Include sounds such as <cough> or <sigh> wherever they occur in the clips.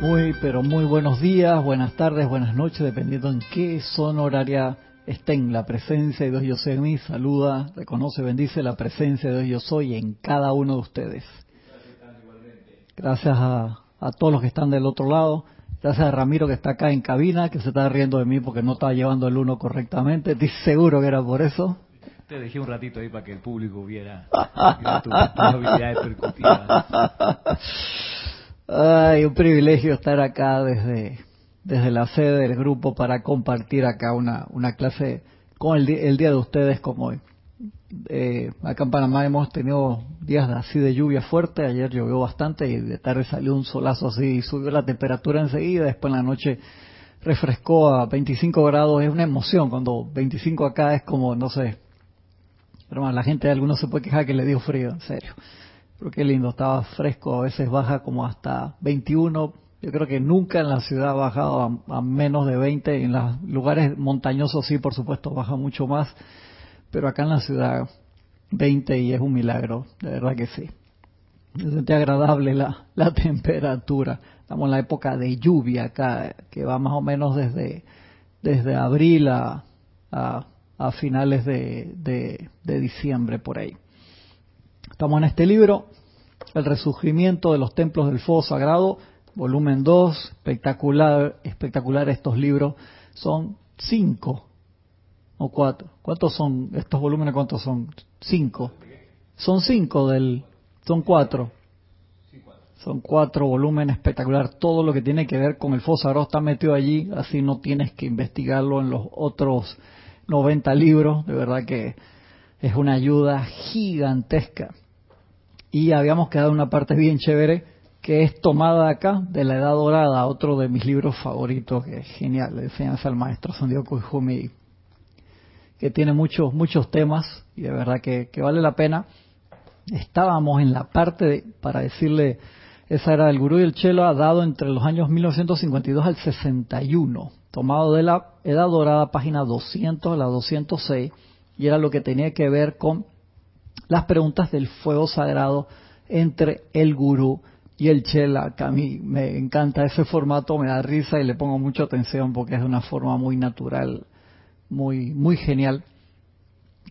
Muy, pero muy buenos días, buenas tardes, buenas noches, dependiendo en qué zona horaria estén. La presencia de Dios Yo Soy en mí saluda, reconoce, bendice la presencia de Dios Yo Soy en cada uno de ustedes. Gracias a, a todos los que están del otro lado. Gracias a Ramiro que está acá en cabina, que se está riendo de mí porque no estaba llevando el uno correctamente. Estoy seguro que era por eso. Te dejé un ratito ahí para que el público viera, viera tus tu habilidades percutivas. <laughs> Ay, un privilegio estar acá desde, desde la sede del grupo para compartir acá una, una clase con el, el día de ustedes como hoy. Eh, acá en Panamá hemos tenido días así de lluvia fuerte, ayer llovió bastante y de tarde salió un solazo así y subió la temperatura enseguida, después en la noche refrescó a 25 grados, es una emoción cuando 25 acá es como, no sé, pero la gente, algunos se puede quejar que le dio frío, en serio. Pero qué lindo, estaba fresco, a veces baja como hasta 21. Yo creo que nunca en la ciudad ha bajado a, menos de 20. En los lugares montañosos sí, por supuesto, baja mucho más. Pero acá en la ciudad 20 y es un milagro, de verdad que sí. Se siente agradable la, la temperatura. Estamos en la época de lluvia acá, que va más o menos desde, desde abril a, a, finales de, de diciembre por ahí. Estamos en este libro, El resurgimiento de los templos del fuego sagrado, volumen 2, espectacular, espectacular estos libros. Son cinco o cuatro. ¿Cuántos son estos volúmenes? ¿Cuántos son? Cinco. Son cinco del, son cuatro. Son cuatro volúmenes espectacular. Todo lo que tiene que ver con el fuego sagrado está metido allí, así no tienes que investigarlo en los otros 90 libros. De verdad que es una ayuda gigantesca. Y habíamos quedado en una parte bien chévere que es tomada acá de la Edad Dorada, otro de mis libros favoritos, que es genial, de enseñanza al maestro Sandioko Ihumi, que tiene muchos, muchos temas y de verdad que, vale la pena. Estábamos en la parte, de, para decirle, esa era el gurú y el chelo, ha dado entre los años 1952 al 61, tomado de la Edad Dorada, página 200 a la 206, y era lo que tenía que ver con las preguntas del fuego sagrado entre el gurú y el chela, que a mí me encanta ese formato, me da risa y le pongo mucha atención porque es de una forma muy natural, muy, muy genial.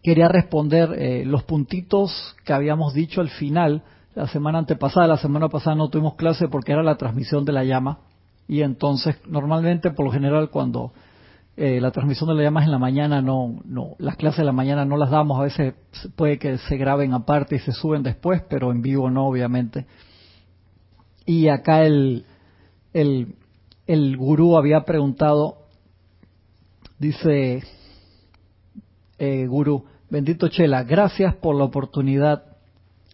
Quería responder eh, los puntitos que habíamos dicho al final, la semana antepasada, la semana pasada no tuvimos clase porque era la transmisión de la llama y entonces normalmente por lo general cuando eh, la transmisión de la llamas en la mañana no, no, las clases de la mañana no las damos, a veces puede que se graben aparte y se suben después, pero en vivo no, obviamente. Y acá el, el, el gurú había preguntado, dice, eh, gurú, bendito Chela, gracias por la oportunidad.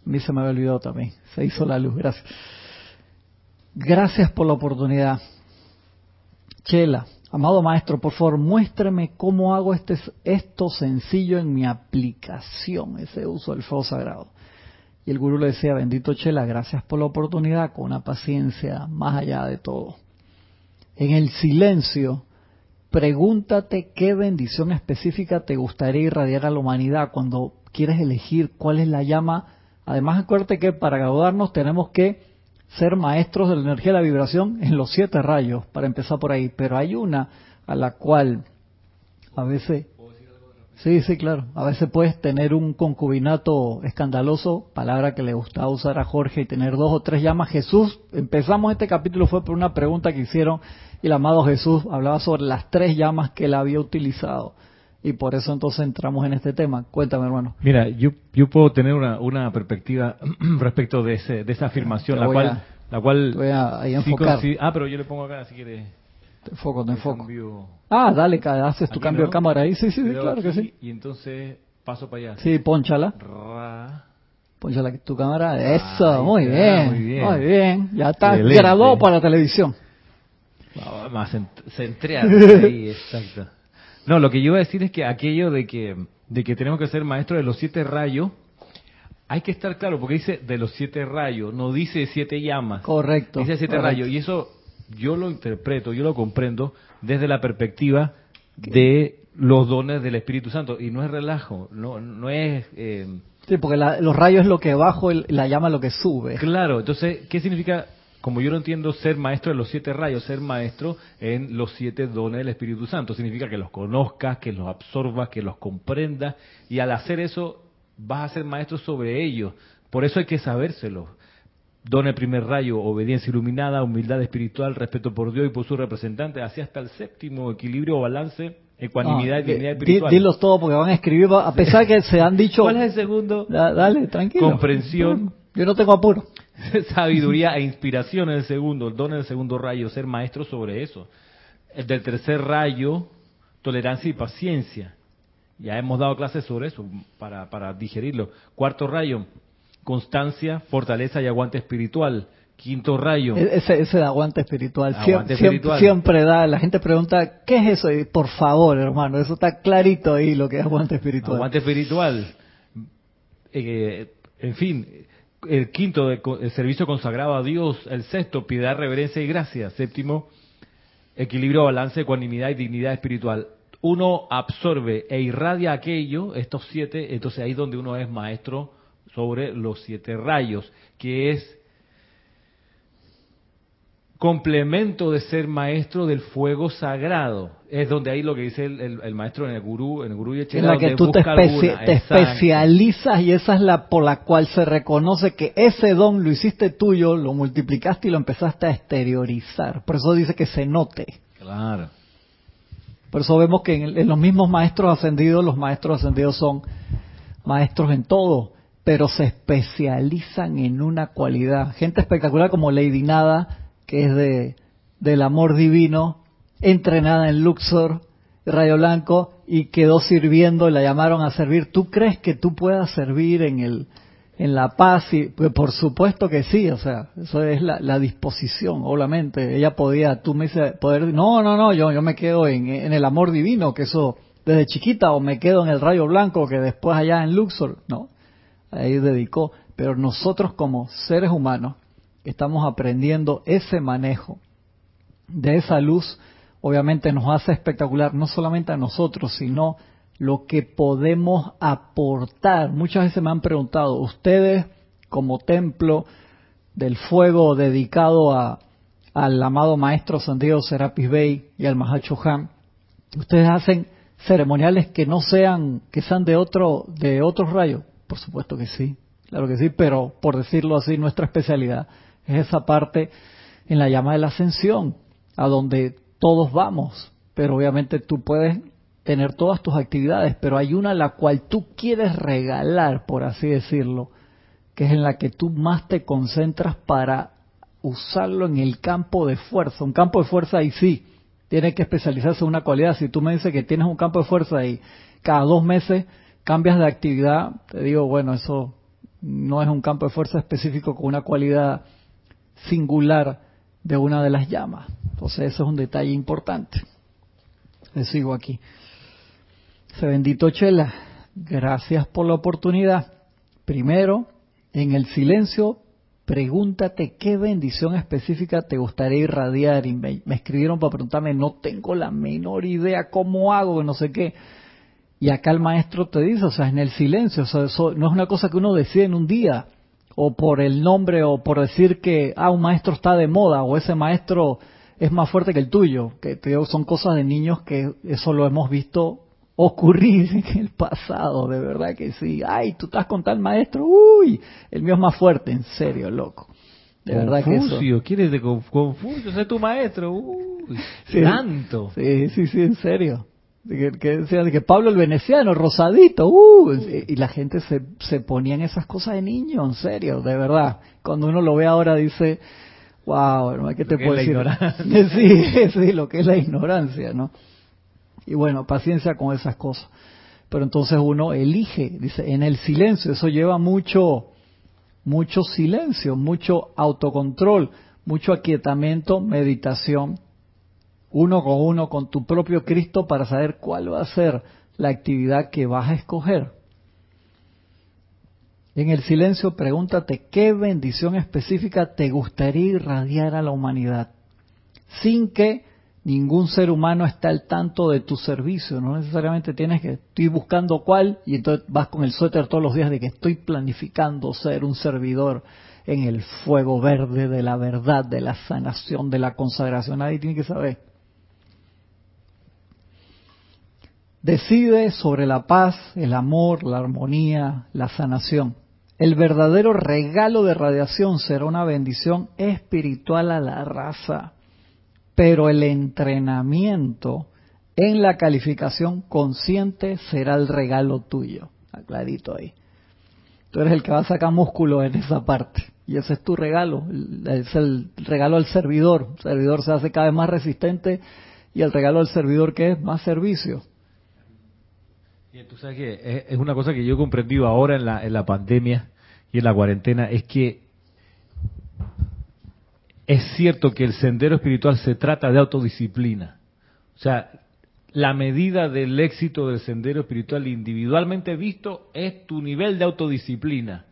A mí se me había olvidado también, se hizo la luz, gracias. Gracias por la oportunidad. Chela, Amado maestro, por favor, muéstrame cómo hago este, esto sencillo en mi aplicación, ese uso del fuego sagrado. Y el gurú le decía, bendito Chela, gracias por la oportunidad, con una paciencia más allá de todo. En el silencio, pregúntate qué bendición específica te gustaría irradiar a la humanidad cuando quieres elegir cuál es la llama. Además, acuérdate que para graduarnos tenemos que ser maestros de la energía de la vibración en los siete rayos, para empezar por ahí, pero hay una a la cual a veces... Sí, sí, claro. A veces puedes tener un concubinato escandaloso, palabra que le gustaba usar a Jorge, y tener dos o tres llamas. Jesús, empezamos este capítulo fue por una pregunta que hicieron y el amado Jesús hablaba sobre las tres llamas que él había utilizado. Y por eso entonces entramos en este tema. Cuéntame, hermano. Mira, yo, yo puedo tener una, una perspectiva <clears throat> respecto de, ese, de esa afirmación, la cual, a, la cual... Voy a, a enfocar. Sí, ah, pero yo le pongo acá, si quieres. Te enfoco, te enfoco. Cambio... Ah, dale, haces tu Aquí cambio no. de cámara ahí. Sí, sí, sí claro que aquí, sí. Y entonces paso para allá. Sí, ponchala. Ra. Ponchala tu cámara. Eso, muy, bien, muy bien. muy bien. Ya está grabado para la televisión. Ah, Más cent- centreado <laughs> ahí, exacto. No, lo que yo iba a decir es que aquello de que, de que tenemos que ser maestros de los siete rayos, hay que estar claro, porque dice de los siete rayos, no dice siete llamas. Correcto. Dice siete correcto. rayos. Y eso yo lo interpreto, yo lo comprendo desde la perspectiva de los dones del Espíritu Santo. Y no es relajo, no, no es... eh, Sí, porque la- los rayos es lo que bajo, el- la llama es lo que sube. claro, entonces, ¿qué significa como yo lo entiendo, ser maestro de los siete rayos, ser maestro en los siete dones del Espíritu Santo. Significa que los conozcas, que los absorbas, que los comprendas, y al hacer eso vas a ser maestro sobre ellos. Por eso hay que sabérselo. Don el primer rayo, obediencia iluminada, humildad espiritual, respeto por Dios y por su representante, así hasta el séptimo, equilibrio o balance, ecuanimidad y dignidad espiritual. Dilos todos porque van a escribir, a pesar que se han dicho... ¿Cuál es el segundo? dale, tranquilo. Comprensión. Yo no tengo apuro. <laughs> Sabiduría e inspiración en el segundo, el don en el segundo rayo, ser maestro sobre eso. El del tercer rayo, tolerancia y paciencia. Ya hemos dado clases sobre eso para, para digerirlo. Cuarto rayo, constancia, fortaleza y aguante espiritual. Quinto rayo. E-, ese, ese de aguante espiritual. siempre, da, la gente pregunta, ¿qué es eso? Y por favor, hermano, eso está clarito ahí lo que es aguante espiritual. Aguante espiritual. Eh, en fin, el quinto, el servicio consagrado a Dios. El sexto, piedad, reverencia y gracia. Séptimo, equilibrio, balance, ecuanimidad y dignidad espiritual. Uno absorbe e irradia aquello, estos siete, entonces ahí es donde uno es maestro sobre los siete rayos, que es complemento de ser maestro del fuego sagrado. Es donde ahí lo que dice el, maestro en el gurú, en el gurú y En la que tú te, especializas y esa es la por la cual se reconoce que ese don lo hiciste tuyo, lo multiplicaste y lo empezaste a exteriorizar. Por eso dice que se note. Claro. Por eso vemos que en los mismos maestros ascendidos, los maestros ascendidos son maestros en todo pero se especializan en una cualidad. Gente espectacular como Lady Nada, que es de del amor divino, entrenada en Luxor, Rayo Blanco, y quedó sirviendo, la llamaron a servir. ¿Tú crees que tú puedas servir en el en la paz? Y, pues por supuesto que sí, o sea, eso es la, disposición, obviamente. Ella podía, tú me dices, poder, no, no, no, yo, yo me quedo en, en el amor divino, que eso desde chiquita, o me quedo en el Rayo Blanco, que después allá en Luxor, no ahí dedicó, pero nosotros como seres humanos estamos aprendiendo ese manejo de esa luz, obviamente nos hace espectacular, no solamente a nosotros, sino lo que podemos aportar. Muchas veces me han preguntado, ustedes como templo del fuego dedicado a, al amado maestro Sandiego Serapis Bey y al Mahacho Han, ustedes hacen ceremoniales que no sean, que sean de otro, de otros rayos. Por supuesto que sí, claro que sí, pero por decirlo así, nuestra especialidad es esa parte en la llama de la ascensión, a donde todos vamos, pero obviamente tú puedes tener todas tus actividades, pero hay una a la cual tú quieres regalar, por así decirlo, que es en la que tú más te concentras para usarlo en el campo de fuerza. Un campo de fuerza ahí sí, tiene que especializarse en una cualidad. Si tú me dices que tienes un campo de fuerza y cada dos meses cambias de actividad, te digo, bueno, eso no es un campo de fuerza específico con una cualidad singular de una de las llamas. Entonces, eso es un detalle importante. Le sigo aquí. Se bendito Chela, gracias por la oportunidad. Primero, en el silencio, pregúntate qué bendición específica te gustaría irradiar. Y me, escribieron para preguntarme, no tengo la menor idea cómo hago, no sé qué. Y acá el maestro te dice, o sea, en el silencio, o sea, eso no es una cosa que uno decide en un día, o por el nombre, o por decir que, ah, un maestro está de moda, o ese maestro es más fuerte que el tuyo, que te digo, son cosas de niños que eso lo hemos visto ocurrir <laughs> en el pasado, de verdad que sí. Ay, tú estás con tal maestro, uy, el mío es más fuerte, en serio, loco. De verdad que eso. ¿quieres de Confucio? Sé tu maestro, uy, <laughs> tanto. Sí, sí, sí, en serio que, que, que Pablo el veneciano, rosadito, uh, y la gente se, se ponía en esas cosas de niño, en serio, de verdad. Cuando uno lo ve ahora dice, wow, hermano, ¿qué te puedo decir? <laughs> sí, sí, lo que es la ignorancia, ¿no? Y bueno, paciencia con esas cosas. Pero entonces uno elige, dice, en el silencio, eso lleva mucho, mucho silencio, mucho autocontrol, mucho aquietamiento, meditación, uno con uno con tu propio Cristo para saber cuál va a ser la actividad que vas a escoger. En el silencio pregúntate qué bendición específica te gustaría irradiar a la humanidad, sin que ningún ser humano esté al tanto de tu servicio. No necesariamente tienes que estoy buscando cuál y entonces vas con el suéter todos los días de que estoy planificando ser un servidor en el fuego verde de la verdad, de la sanación, de la consagración. Nadie tiene que saber. Decide sobre la paz, el amor, la armonía, la sanación. El verdadero regalo de radiación será una bendición espiritual a la raza, pero el entrenamiento en la calificación consciente será el regalo tuyo. Aclarito ahí. Tú eres el que va a sacar músculo en esa parte. Y ese es tu regalo. Es el regalo al servidor. El servidor se hace cada vez más resistente y el regalo al servidor que es más servicio. Y tú sabes que es una cosa que yo he comprendido ahora en la, en la pandemia y en la cuarentena, es que es cierto que el sendero espiritual se trata de autodisciplina. O sea, la medida del éxito del sendero espiritual individualmente visto es tu nivel de autodisciplina.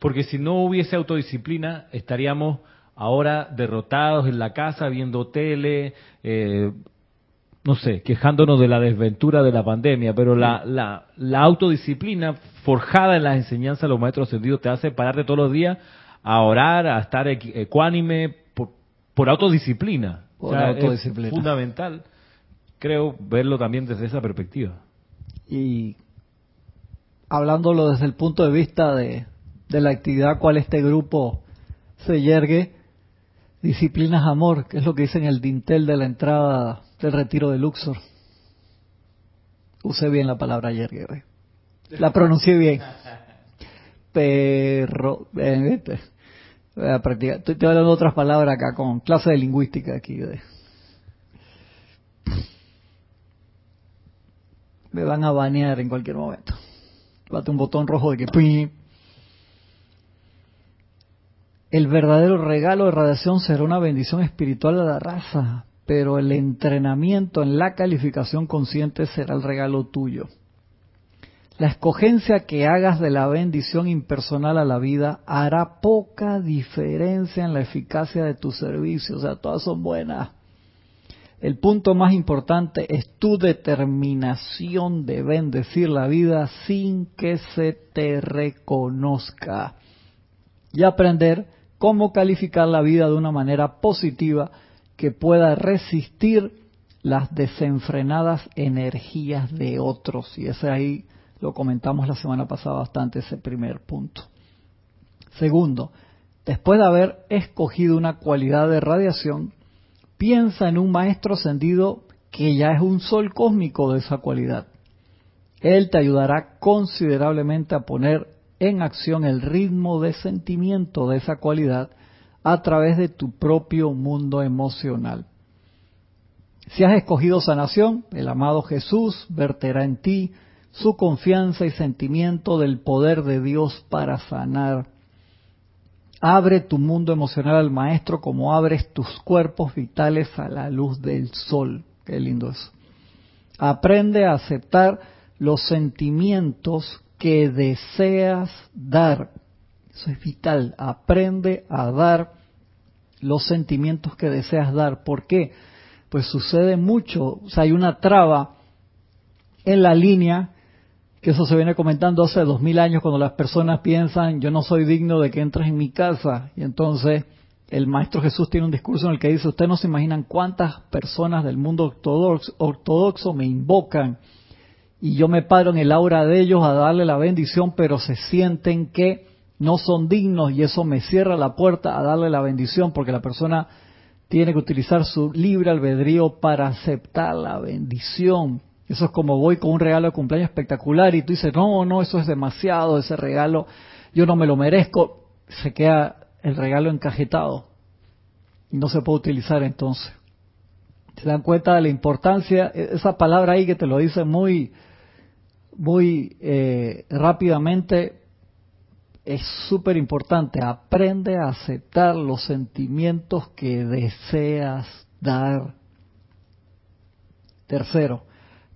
Porque si no hubiese autodisciplina, estaríamos ahora derrotados en la casa, viendo tele, eh, no sé, quejándonos de la desventura de la pandemia, pero la, la, la, autodisciplina forjada en las enseñanzas de los maestros ascendidos te hace pararte todos los días a orar, a estar ecuánime por, por autodisciplina. Por autodisciplina. Es fundamental, creo, verlo también desde esa perspectiva. Y hablándolo desde el punto de vista de, de la actividad cual este grupo se yergue, disciplinas amor, que es lo que dice en el dintel de la entrada del retiro de Luxor. Usé bien la palabra ayer, La pronuncié bien. Pero, este, voy a practicar. Estoy, hablando otras palabras acá con clase de lingüística aquí. Me van a banear en cualquier momento. Bate un botón rojo de que... El verdadero regalo de radiación será una bendición espiritual a la raza pero el entrenamiento en la calificación consciente será el regalo tuyo. La escogencia que hagas de la bendición impersonal a la vida hará poca diferencia en la eficacia de tu servicio, o sea, todas son buenas. El punto más importante es tu determinación de bendecir la vida sin que se te reconozca y aprender cómo calificar la vida de una manera positiva que pueda resistir las desenfrenadas energías de otros. Y ese ahí lo comentamos la semana pasada bastante, ese primer punto. Segundo, después de haber escogido una cualidad de radiación, piensa en un maestro ascendido que ya es un sol cósmico de esa cualidad. Él te ayudará considerablemente a poner en acción el ritmo de sentimiento de esa cualidad a través de tu propio mundo emocional. Si has escogido sanación, el amado Jesús verterá en ti su confianza y sentimiento del poder de Dios para sanar. Abre tu mundo emocional al Maestro como abres tus cuerpos vitales a la luz del sol. Qué lindo eso. Aprende a aceptar los sentimientos que deseas dar. Eso es vital. Aprende a dar los sentimientos que deseas dar. ¿Por qué? Pues sucede mucho, o sea, hay una traba en la línea, que eso se viene comentando hace dos mil años cuando las personas piensan, yo no soy digno de que entres en mi casa, y entonces el Maestro Jesús tiene un discurso en el que dice, ustedes no se imaginan cuántas personas del mundo ortodoxo, ortodoxo me invocan, y yo me paro en el aura de ellos a darle la bendición, pero se sienten que no son dignos y eso me cierra la puerta a darle la bendición porque la persona tiene que utilizar su libre albedrío para aceptar la bendición. Eso es como voy con un regalo de cumpleaños espectacular y tú dices, no, no, eso es demasiado, ese regalo, yo no me lo merezco. Se queda el regalo encajetado y no se puede utilizar entonces. ¿Se dan cuenta de la importancia? E-, esa palabra ahí que te lo dice muy, muy eh, rápidamente, es súper importante. Aprende a aceptar los sentimientos que deseas dar. Tercero,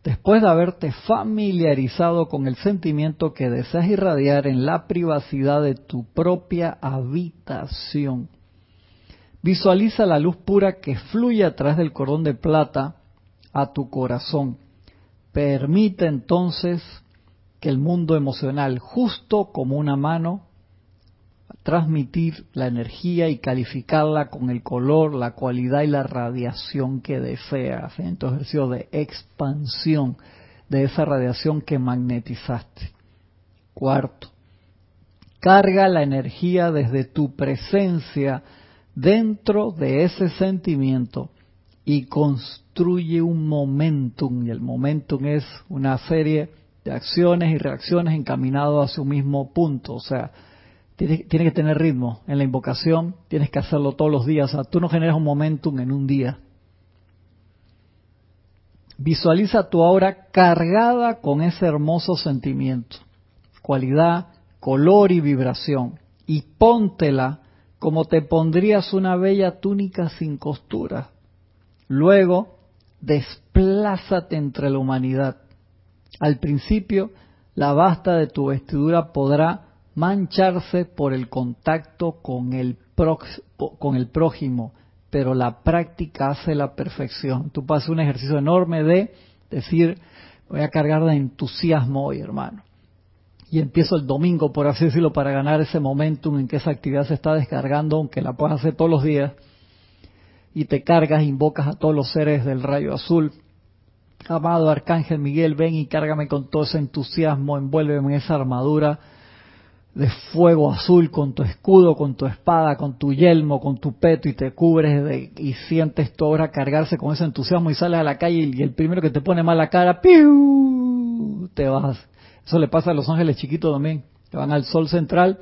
después de haberte familiarizado con el sentimiento que deseas irradiar en la privacidad de tu propia habitación, visualiza la luz pura que fluye a través del cordón de plata a tu corazón. Permite entonces que el mundo emocional, justo como una mano, transmitir la energía y calificarla con el color, la cualidad y la radiación que deseas. Entonces, ejercicio de expansión de esa radiación que magnetizaste. Cuarto, carga la energía desde tu presencia dentro de ese sentimiento y construye un momentum. Y el momentum es una serie de acciones y reacciones encaminadas a un mismo punto. O sea, tiene, que tener ritmo en la invocación, tienes que hacerlo todos los días. O sea, tú no generas un momentum en un día. Visualiza tu aura cargada con ese hermoso sentimiento, cualidad, color y vibración. Y póntela como te pondrías una bella túnica sin costura. Luego, desplázate entre la humanidad. Al principio, la basta de tu vestidura podrá mancharse por el contacto con el, con el prójimo, pero la práctica hace la perfección. Tú pasas un ejercicio enorme de decir, voy a cargar de entusiasmo hoy, hermano. Y empiezo el domingo, por así decirlo, para ganar ese momentum en que esa actividad se está descargando, aunque la puedas hacer todos los días. Y te cargas, invocas a todos los seres del rayo azul. Amado Arcángel Miguel, ven y cárgame con todo ese entusiasmo, envuélveme en esa armadura de fuego azul con tu escudo, con tu espada, con tu yelmo, con tu peto y te cubres de, y sientes tu obra cargarse con ese entusiasmo y sales a la calle y el primero que te pone mala cara, ¡piu! te vas. Eso le pasa a los ángeles chiquitos también, que van al sol central,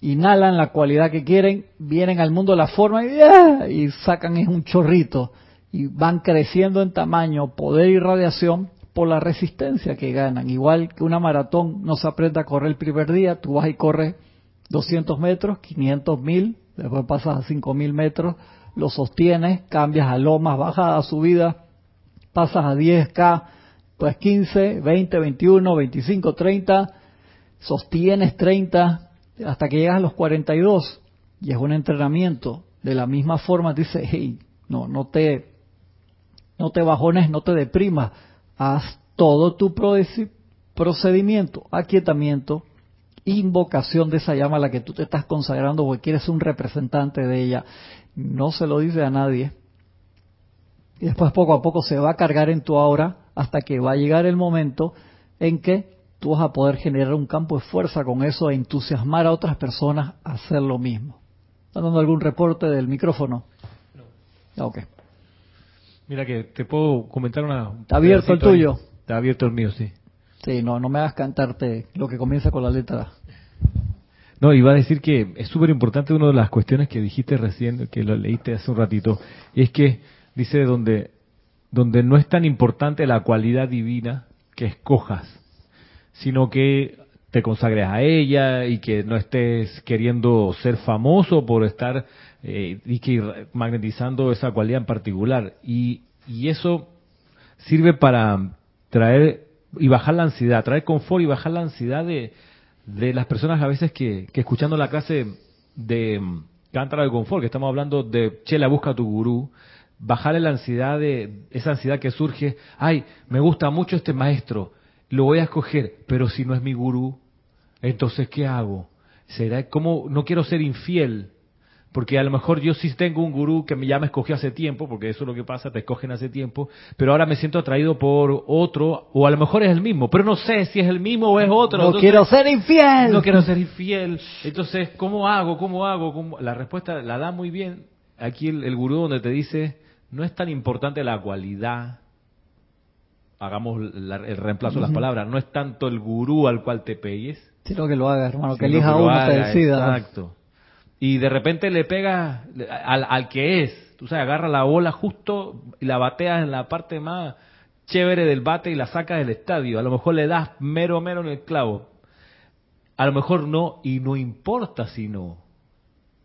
inhalan la cualidad que quieren, vienen al mundo la forma y, ¡ah! y sacan es un chorrito y van creciendo en tamaño, poder y radiación por la resistencia que ganan. Igual que una maratón no se aprende a correr el primer día, tú vas y corres 200 metros, 500 mil, después pasas a 5000 metros, lo sostienes, cambias a lomas, bajas a subida, pasas a 10K, pues 15, 20, 21, 25, 30, sostienes 30 hasta que llegas a los 42 y es un entrenamiento. De la misma forma dice, hey, no, no te, no te bajones, no te deprimas, haz todo tu procedimiento, aquietamiento, invocación de esa llama a la que tú te estás consagrando porque quieres un representante de ella. No se lo dice a nadie. Y después poco a poco se va a cargar en tu aura hasta que va a llegar el momento en que tú vas a poder generar un campo de fuerza con eso e entusiasmar a otras personas a hacer lo mismo. ¿Están dando algún reporte del micrófono? No. Ok. Mira que te puedo comentar una... Está abierto el tuyo. Está abierto el mío, sí. Sí, no, no me hagas cantarte lo que comienza con la letra. No, iba a decir que es súper importante una de las cuestiones que dijiste recién, que lo leíste hace un ratito, y es que dice donde, donde no es tan importante la cualidad divina que escojas, sino que te consagres a ella y que no estés queriendo ser famoso por estar eh, y que magnetizando esa cualidad en particular. Y, y eso sirve para traer y bajar la ansiedad, traer confort y bajar la ansiedad de, de las personas a veces que, que escuchando la clase de Cántara de Confort, que estamos hablando de Chela, busca tu gurú, bajarle la ansiedad de esa ansiedad que surge, ay, me gusta mucho este maestro, lo voy a escoger, pero si no es mi gurú, entonces ¿qué hago? ¿Será como no quiero ser infiel? Porque a lo mejor yo sí tengo un gurú que ya me escogió hace tiempo, porque eso es lo que pasa, te escogen hace tiempo, pero ahora me siento atraído por otro, o a lo mejor es el mismo, pero no sé si es el mismo o es otro. No quiero ser infiel. No quiero ser infiel. Entonces, ¿cómo hago? ¿Cómo hago? La respuesta la da muy bien aquí el, el gurú donde te dice, no es tan importante la cualidad hagamos el reemplazo de las palabras, no es tanto el gurú al cual te pegues. Sino que lo haga, hermano, que elija uno, te decida. Exacto. Y de repente le pega al, al que es, tú sabes, agarra la bola justo y la bateas en la parte más chévere del bate y la sacas del estadio. A lo mejor le das mero, mero en el clavo. A lo mejor no, y no importa si no.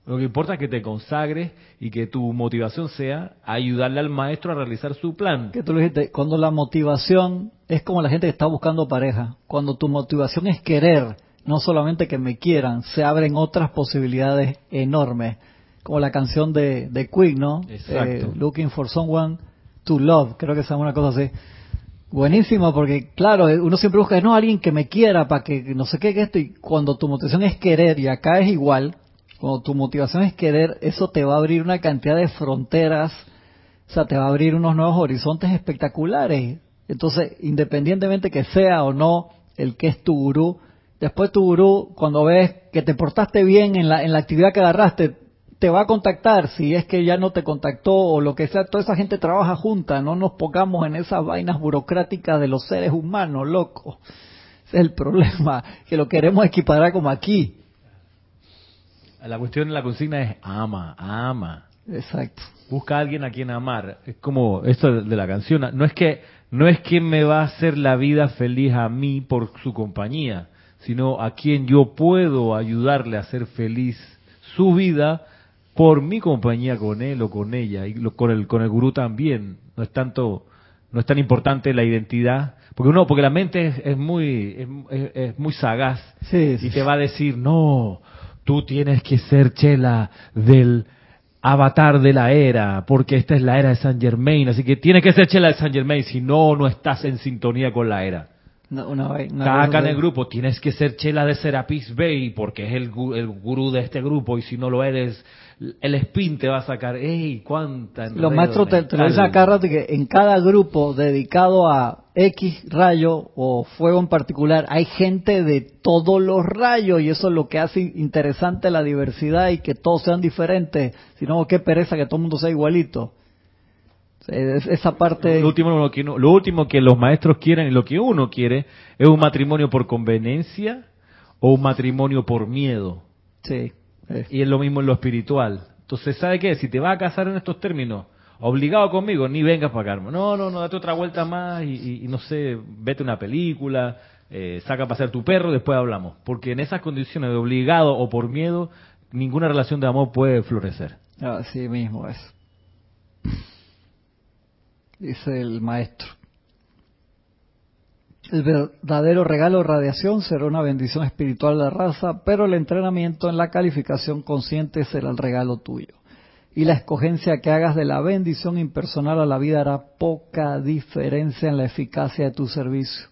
Lo que importa es que te consagres y que tu motivación sea ayudarle al maestro a realizar su plan. Que tú lo dijiste, cuando la motivación es como la gente que está buscando pareja. Cuando tu motivación es querer, no solamente que me quieran, se abren otras posibilidades enormes. Como la canción de, de Queen, ¿no? Exacto. Eh, Looking for someone to love, creo que se llama una cosa así. Buenísimo, porque claro, uno siempre busca, no, alguien que me quiera para que no sé qué, que esto, y cuando tu motivación es querer, y acá es igual, cuando tu motivación es querer, eso te va a abrir una cantidad de fronteras, o sea, te va a abrir unos nuevos horizontes espectaculares. Entonces, independientemente que sea o no el que es tu gurú, después tu gurú, cuando ves que te portaste bien en la, en la actividad que agarraste, te va a contactar si es que ya no te contactó o lo que sea. Toda esa gente trabaja junta, no nos pongamos en esas vainas burocráticas de los seres humanos, loco. Ese es el problema, que lo queremos equiparar como aquí. La cuestión de la consigna es ama, ama. Exacto. Busca a alguien a quien amar. Es como esto de la canción. No es que no es quien me va a hacer la vida feliz a mí por su compañía, sino a quien yo puedo ayudarle a hacer feliz su vida por mi compañía con él o con ella y con el con el gurú también. No es tanto no es tan importante la identidad, porque uno porque la mente es, muy es, muy sagaz y te va a decir, "No, tú tienes que ser chela del avatar de la era, porque esta es la era de San Germain, así que tienes que ser chela de San Germain, si no, no estás en sintonía con la era. No, una, acá en el grupo tienes que ser chela de Serapis Bay, porque es el, el gurú de este grupo, y si no lo eres, el spin te va a sacar, ¡ey! ¡Cuánta! Los maestros te, te dicen acá que en cada grupo dedicado a X rayo o fuego en particular, hay gente de todos los rayos y eso es lo que hace interesante la diversidad y que todos sean diferentes. Si no, qué pereza que todo el mundo sea igualito. Esa parte. Lo último, lo, que, lo último que los maestros quieren y lo que uno quiere es un matrimonio por conveniencia o un matrimonio por miedo. Sí. Y es lo mismo en lo espiritual. Entonces, ¿sabe qué? Si te vas a casar en estos términos, obligado conmigo, ni vengas para acá. No, no, no, date otra vuelta más y, no sé, vete una película, eh, saca a pasear tu perro, después hablamos. Porque en esas condiciones de obligado o por miedo, ninguna relación de amor puede florecer. Así mismo es. Dice el maestro. El verdadero regalo radiación será una bendición espiritual de la raza, pero el entrenamiento en la calificación consciente será el regalo tuyo. Y la escogencia que hagas de la bendición impersonal a la vida hará poca diferencia en la eficacia de tu servicio.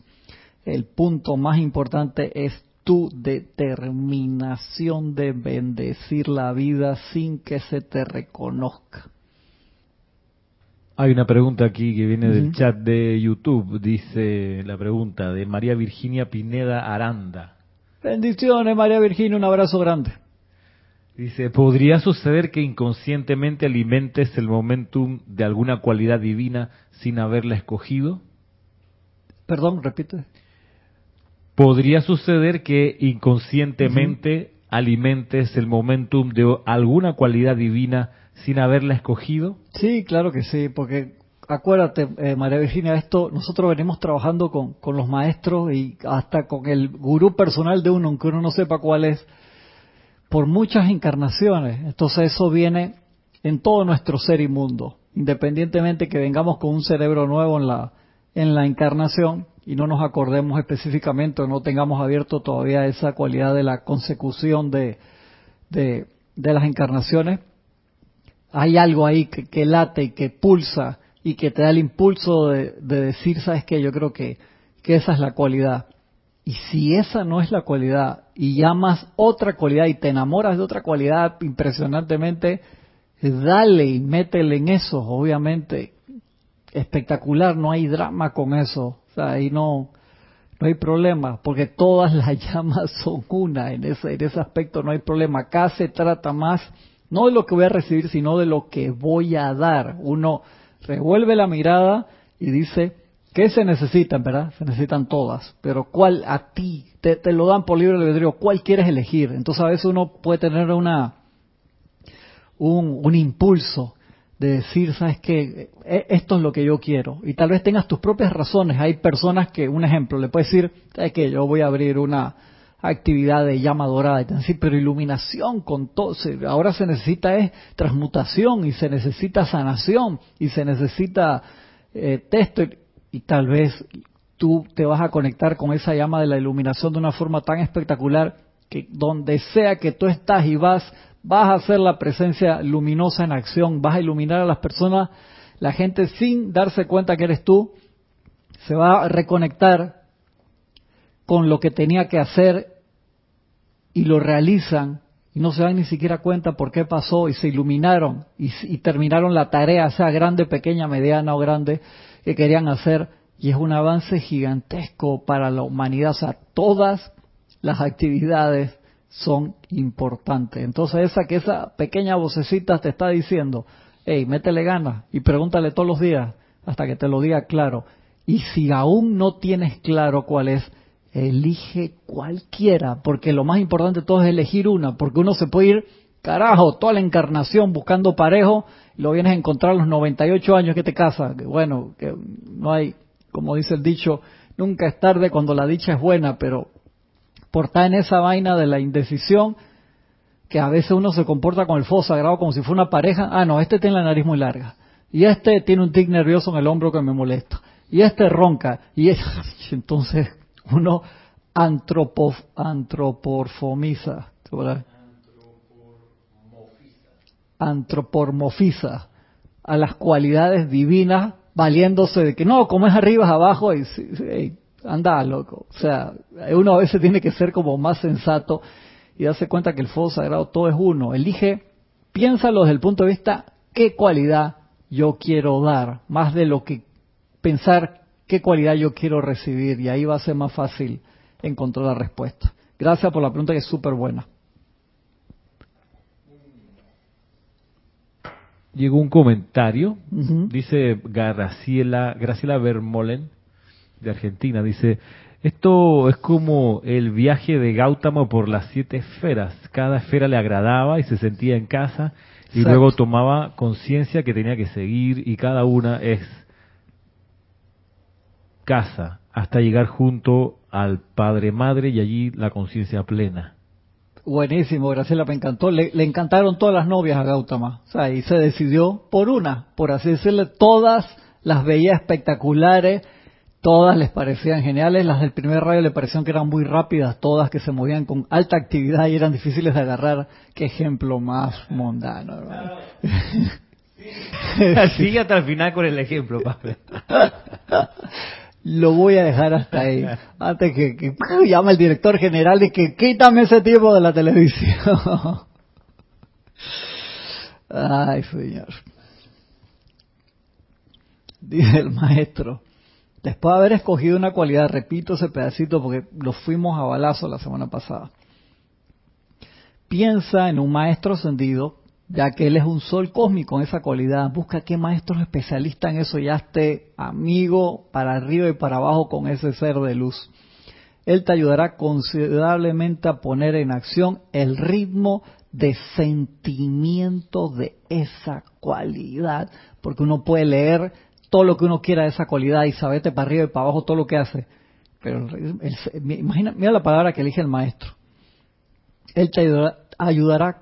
El punto más importante es tu determinación de bendecir la vida sin que se te reconozca. Hay una pregunta aquí que viene del chat de YouTube. Dice la pregunta de María Virginia Pineda Aranda. Bendiciones, María Virginia, un abrazo grande. Dice, ¿podría suceder que inconscientemente alimentes el momentum de alguna cualidad divina sin haberla escogido? Perdón, repite. ¿Podría suceder que inconscientemente alimentes el momentum de alguna cualidad divina sin haberla escogido? Sí, claro que sí, porque acuérdate, eh, María Virginia, esto nosotros venimos trabajando con, con los maestros y hasta con el gurú personal de uno, aunque uno no sepa cuál es, por muchas encarnaciones. Entonces eso viene en todo nuestro ser inmundo, independientemente que vengamos con un cerebro nuevo en la, en la encarnación y no nos acordemos específicamente o no tengamos abierto todavía esa cualidad de la consecución de, de, de las encarnaciones, hay algo ahí que, late y que pulsa y que te da el impulso de, decir, sabes qué, yo creo que, que esa es la cualidad. Y si esa no es la cualidad y llamas otra cualidad y te enamoras de otra cualidad impresionantemente, dale y métele en eso, obviamente. Espectacular, no hay drama con eso. O sea, ahí no, no hay problema, porque todas las <laughs> llamas son una, en ese, en ese aspecto no hay problema. Acá se trata más no de lo que voy a recibir, sino de lo que voy a dar. Uno revuelve la mirada y dice, ¿qué se necesitan, verdad? Se necesitan todas, pero ¿cuál a ti? Te, lo dan por libre albedrío, ¿cuál quieres elegir? Entonces a veces uno puede tener una un, un impulso de decir, ¿sabes qué? E, esto es lo que yo quiero. Y tal vez tengas tus propias razones. Hay personas que, un ejemplo, le puedes decir, ¿sabes qué? Yo voy a abrir una actividad de llama dorada, y pero iluminación con todo, ahora se necesita es transmutación y se necesita sanación y se necesita eh, texto y, tal vez tú te vas a conectar con esa llama de la iluminación de una forma tan espectacular que donde sea que tú estás y vas, vas a hacer la presencia luminosa en acción, vas a iluminar a las personas, la gente sin darse cuenta que eres tú, se va a reconectar con lo que tenía que hacer y lo realizan y no se dan ni siquiera cuenta por qué pasó y se iluminaron y, terminaron la tarea, sea grande, pequeña, mediana o grande, que querían hacer y es un avance gigantesco para la humanidad. O sea, todas las actividades son importantes. Entonces esa que esa pequeña vocecita te está diciendo, hey, métele ganas y pregúntale todos los días hasta que te lo diga claro. Y si aún no tienes claro cuál es, elige cualquiera, porque lo más importante de todo es elegir una, porque uno se puede ir, carajo, toda la encarnación buscando parejo, y lo vienes a encontrar a los 98 años que te casas. Que bueno, que no hay, como dice el dicho, nunca es tarde cuando la dicha es buena, pero por estar en esa vaina de la indecisión, que a veces uno se comporta con el fuego sagrado como si fuera una pareja. Ah, no, este tiene la nariz muy larga. Y este tiene un tic nervioso en el hombro que me molesta. Y este ronca. Y <laughs> entonces uno antropo, antroporfomiza. Antropomorfiza a las cualidades divinas valiéndose de que no, como es arriba es abajo y, anda loco. O sea, uno a veces tiene que ser como más sensato y darse cuenta que el fuego sagrado todo es uno. Elige, piénsalo desde el punto de vista qué cualidad yo quiero dar, más de lo que pensar qué cualidad yo quiero recibir y ahí va a ser más fácil encontrar la respuesta. Gracias por la pregunta que es súper buena. Llegó un comentario, dice Graciela, Graciela Vermolen, de Argentina, dice, esto es como el viaje de Gautama por las siete esferas. Cada esfera le agradaba y se sentía en casa y luego tomaba conciencia que tenía que seguir y cada una es casa hasta llegar junto al Padre Madre y allí la conciencia plena. Buenísimo, Graciela, me encantó. Le, le, encantaron todas las novias a Gautama. O sea, y se decidió por una, por así decirle, todas las veía espectaculares Todas les parecían geniales, las del primer rayo le parecieron que eran muy rápidas, todas que se movían con alta actividad y eran difíciles de agarrar. Qué ejemplo más mundano, hermano. <laughs> Sigue hasta el final con el ejemplo, Pablo. <laughs> Lo voy a dejar hasta ahí. <laughs> Antes que, que llama el director general y que quítame ese tipo de la televisión. <laughs> Ay, señor. Dice el maestro. Después de haber escogido una cualidad, repito ese pedacito porque lo fuimos a balazo la semana pasada. Piensa en un maestro ascendido, ya que él es un sol cósmico en esa cualidad. Busca qué maestro especialista en eso ya esté amigo para arriba y para abajo con ese ser de luz. Él te ayudará considerablemente a poner en acción el ritmo de sentimiento de esa cualidad, porque uno puede leer todo lo que uno quiera de esa cualidad y sabete para arriba y para abajo todo lo que hace. Pero imagina, mira la palabra que elige el maestro. Él te ayudará,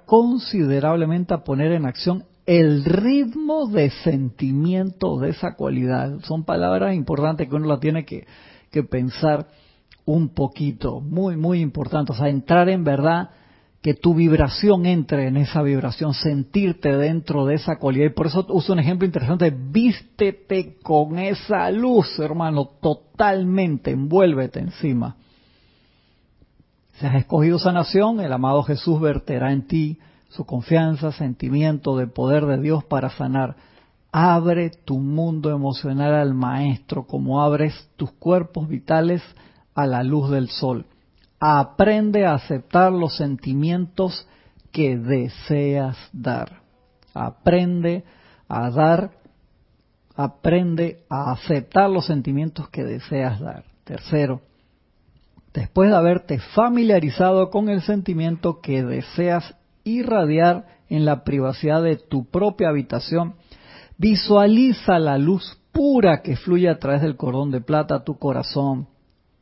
considerablemente a poner en acción el ritmo de sentimiento de esa cualidad. Son palabras importantes que uno la tiene que, que pensar un poquito, muy, muy importante. O sea, entrar en verdad que tu vibración entre en esa vibración, sentirte dentro de esa cualidad. Y por eso uso un ejemplo interesante, vístete con esa luz, hermano, totalmente, envuélvete encima. Si has escogido sanación, el amado Jesús verterá en ti su confianza, sentimiento de poder de Dios para sanar. Abre tu mundo emocional al Maestro como abres tus cuerpos vitales a la luz del sol aprende a aceptar los sentimientos que deseas dar. Aprende a dar, aprende a aceptar los sentimientos que deseas dar. Tercero, después de haberte familiarizado con el sentimiento que deseas irradiar en la privacidad de tu propia habitación, visualiza la luz pura que fluye a través del cordón de plata a tu corazón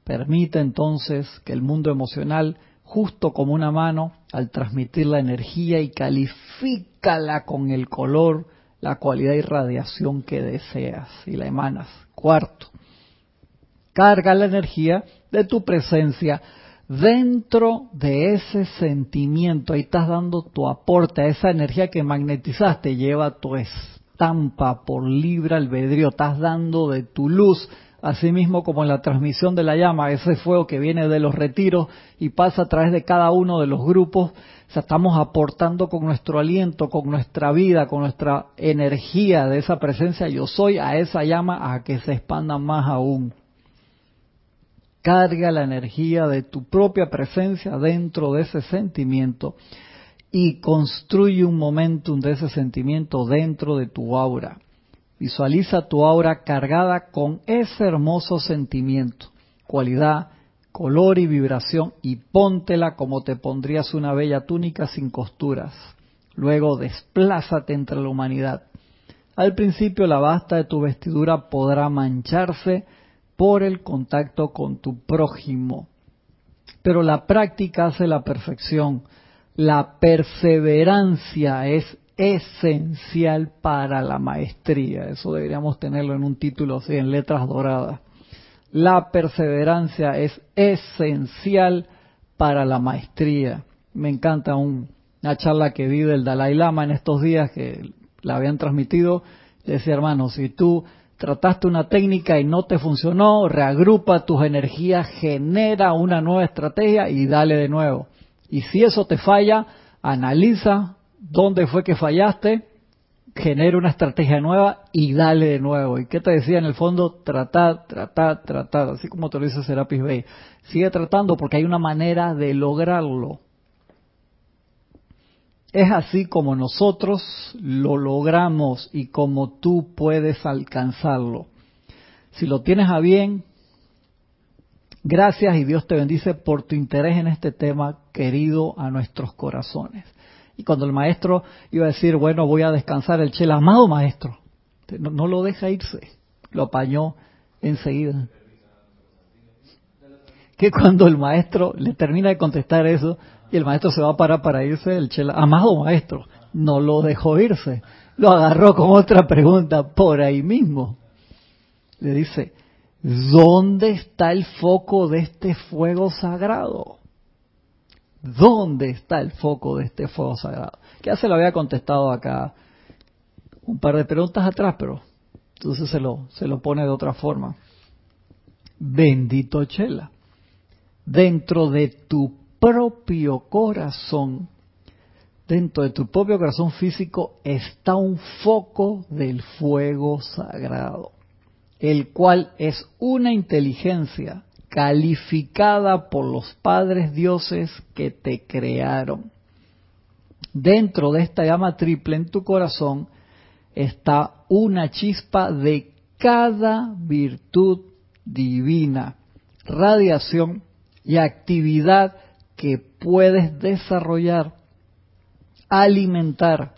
Permite entonces que el mundo emocional, justo como una mano, al transmitir la energía y califícala con el color, la cualidad y radiación que deseas y la emanas. Cuarto, carga la energía de tu presencia dentro de ese sentimiento. Ahí estás dando tu aporte a esa energía que magnetizaste, lleva tu estampa por libre albedrío, estás dando de tu luz así mismo como en la transmisión de la llama, ese fuego que viene de los retiros y pasa a través de cada uno de los grupos, estamos aportando con nuestro aliento, con nuestra vida, con nuestra energía de esa presencia yo soy a esa llama a que se expanda más aún. Carga la energía de tu propia presencia dentro de ese sentimiento y construye un momentum de ese sentimiento dentro de tu aura. Visualiza tu aura cargada con ese hermoso sentimiento, cualidad, color y vibración y póntela como te pondrías una bella túnica sin costuras. Luego desplázate entre la humanidad. Al principio la basta de tu vestidura podrá mancharse por el contacto con tu prójimo. Pero la práctica hace la perfección. La perseverancia es esencial para la maestría. Eso deberíamos tenerlo en un título así, en letras doradas. La perseverancia es esencial para la maestría. Me encanta una charla que vi del Dalai Lama en estos días que la habían transmitido. decía, hermano, si tú trataste una técnica y no te funcionó, reagrupa tus energías, genera una nueva estrategia y dale de nuevo. Y si eso te falla, analiza dónde fue que fallaste genera una estrategia nueva y dale de nuevo. ¿Y qué te decía en el fondo? Tratar, tratar, tratar, así como te lo dice Serapis Bay. Sigue tratando porque hay una manera de lograrlo. Es así como nosotros lo logramos y como tú puedes alcanzarlo. Si lo tienes a bien, gracias y Dios te bendice por tu interés en este tema querido a nuestros corazones. Y cuando el maestro iba a decir, bueno, voy a descansar, el chela, amado maestro, no, lo deja irse, lo apañó enseguida. Que cuando el maestro le termina de contestar eso y el maestro se va a parar para irse, el chela, amado maestro, no lo dejó irse, lo agarró con otra pregunta por ahí mismo. Le dice, ¿dónde está el foco de este fuego sagrado? ¿Dónde está el foco de este fuego sagrado? Que ya se lo había contestado acá un par de preguntas atrás, pero entonces se lo, se lo pone de otra forma. Bendito Chela, dentro de tu propio corazón, dentro de tu propio corazón físico está un foco del fuego sagrado, el cual es una inteligencia calificada por los padres dioses que te crearon. Dentro de esta llama triple en tu corazón está una chispa de cada virtud divina, radiación y actividad que puedes desarrollar, alimentar,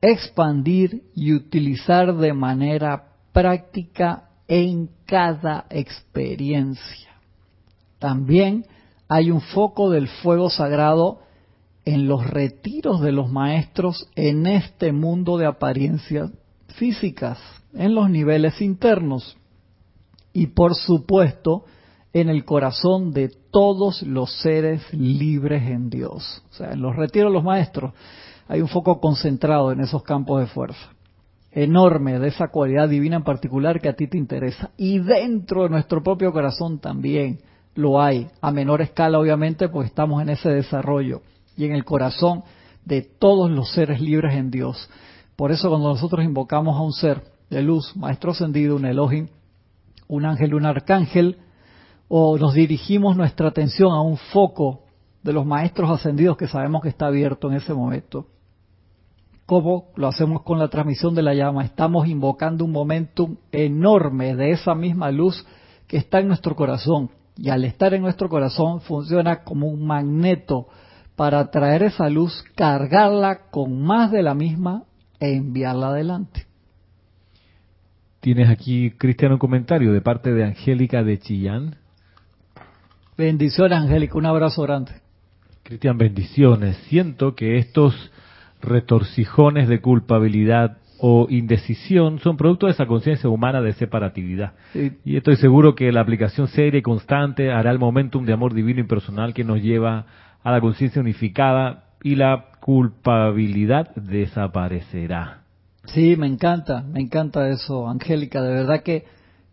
expandir y utilizar de manera práctica en cada experiencia. También hay un foco del fuego sagrado en los retiros de los maestros en este mundo de apariencias físicas, en los niveles internos y por supuesto en el corazón de todos los seres libres en Dios. O sea, en los retiros los maestros hay un foco concentrado en esos campos de fuerza enorme de esa cualidad divina en particular que a ti te interesa. Y dentro de nuestro propio corazón también lo hay, a menor escala obviamente, pues estamos en ese desarrollo. Y en el corazón de todos los seres libres en Dios. Por eso cuando nosotros invocamos a un ser de luz, maestro ascendido, un Elohim, un ángel, un arcángel, o nos dirigimos nuestra atención a un foco de los maestros ascendidos que sabemos que está abierto en ese momento, como lo hacemos con la transmisión de la llama, estamos invocando un momentum enorme de esa misma luz que está en nuestro corazón. Y al estar en nuestro corazón funciona como un magneto para traer esa luz, cargarla con más de la misma e enviarla adelante. Tienes aquí, Cristian, un comentario de parte de Angélica de Chillán. Bendiciones, Angélica, un abrazo grande. Cristian, bendiciones. Siento que estos retorcijones de culpabilidad o indecisión son producto de esa conciencia humana de separatividad. Y estoy seguro que la aplicación seria y constante hará el momentum de amor divino y personal que nos lleva a la conciencia unificada y la culpabilidad desaparecerá. Sí, me encanta, me encanta eso, Angélica. De verdad que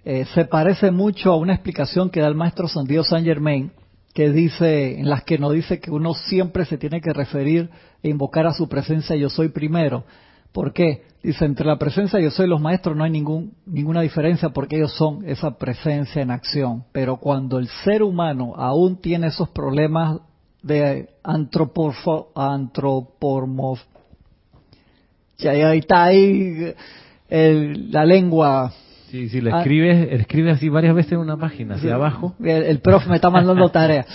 eh, se parece mucho a una explicación que da el maestro Sandido San Germain, que dice, en las que nos dice que uno siempre se tiene que referir e invocar a su presencia yo soy primero. ¿Por qué? Dice, entre la presencia yo soy los maestros no hay ningún, ninguna diferencia porque ellos son esa presencia en acción. Pero cuando el ser humano aún tiene esos problemas de antropomorf, ya está ahí la lengua. Sí, si le escribes, escribe así varias veces en una página, hacia abajo. El, prof me está mandando <laughs> tarea.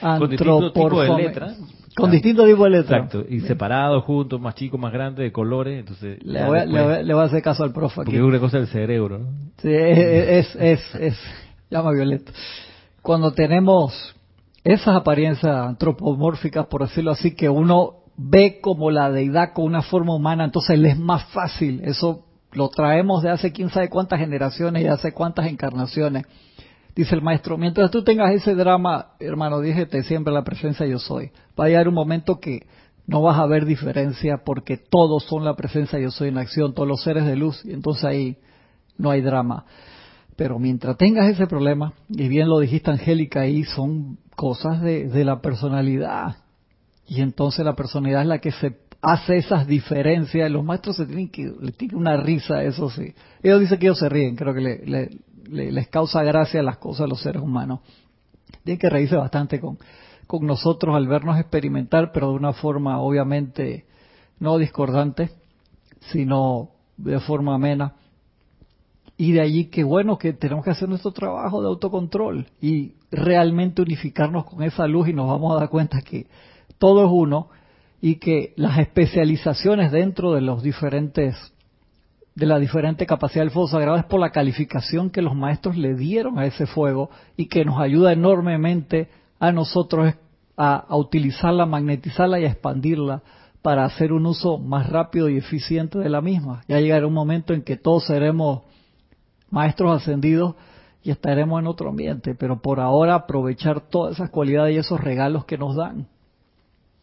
Con distinto tipo de letra. Con distintos tipos de letras. Exacto, y separados, juntos, más chicos, más grandes, de colores. entonces Le voy, le, voy, a hacer caso al prof aquí. Porque es una cosa del cerebro, ¿no? Sí, es, es, es, llama violeta. Cuando tenemos esas apariencias antropomórficas, por decirlo así, que uno ve como la deidad con una forma humana, entonces le es más fácil. Eso lo traemos de hace quién sabe cuántas generaciones y hace cuántas encarnaciones. Dice el maestro, mientras tú tengas ese drama, hermano, dígete siempre la presencia yo soy. Va a llegar un momento que no vas a ver diferencia porque todos son la presencia yo soy en acción, todos los seres de luz, y entonces ahí no hay drama. Pero mientras tengas ese problema, y bien lo dijiste Angélica, ahí son cosas de, la personalidad. Y entonces la personalidad es la que se hace esas diferencias. Los maestros se tienen que, le tienen una risa, eso sí. Ellos dicen que ellos se ríen, creo que le, les causa gracia las cosas a los seres humanos. Tienen que reírse bastante con, con nosotros al vernos experimentar, pero de una forma obviamente no discordante, sino de forma amena. Y de allí que bueno que tenemos que hacer nuestro trabajo de autocontrol y realmente unificarnos con esa luz y nos vamos a dar cuenta que todo es uno y que las especializaciones dentro de los diferentes de la diferente capacidad del fuego sagrado es por la calificación que los maestros le dieron a ese fuego y que nos ayuda enormemente a nosotros a, utilizarla, magnetizarla y a expandirla para hacer un uso más rápido y eficiente de la misma. Ya llegará un momento en que todos seremos maestros ascendidos y estaremos en otro ambiente, pero por ahora aprovechar todas esas cualidades y esos regalos que nos dan.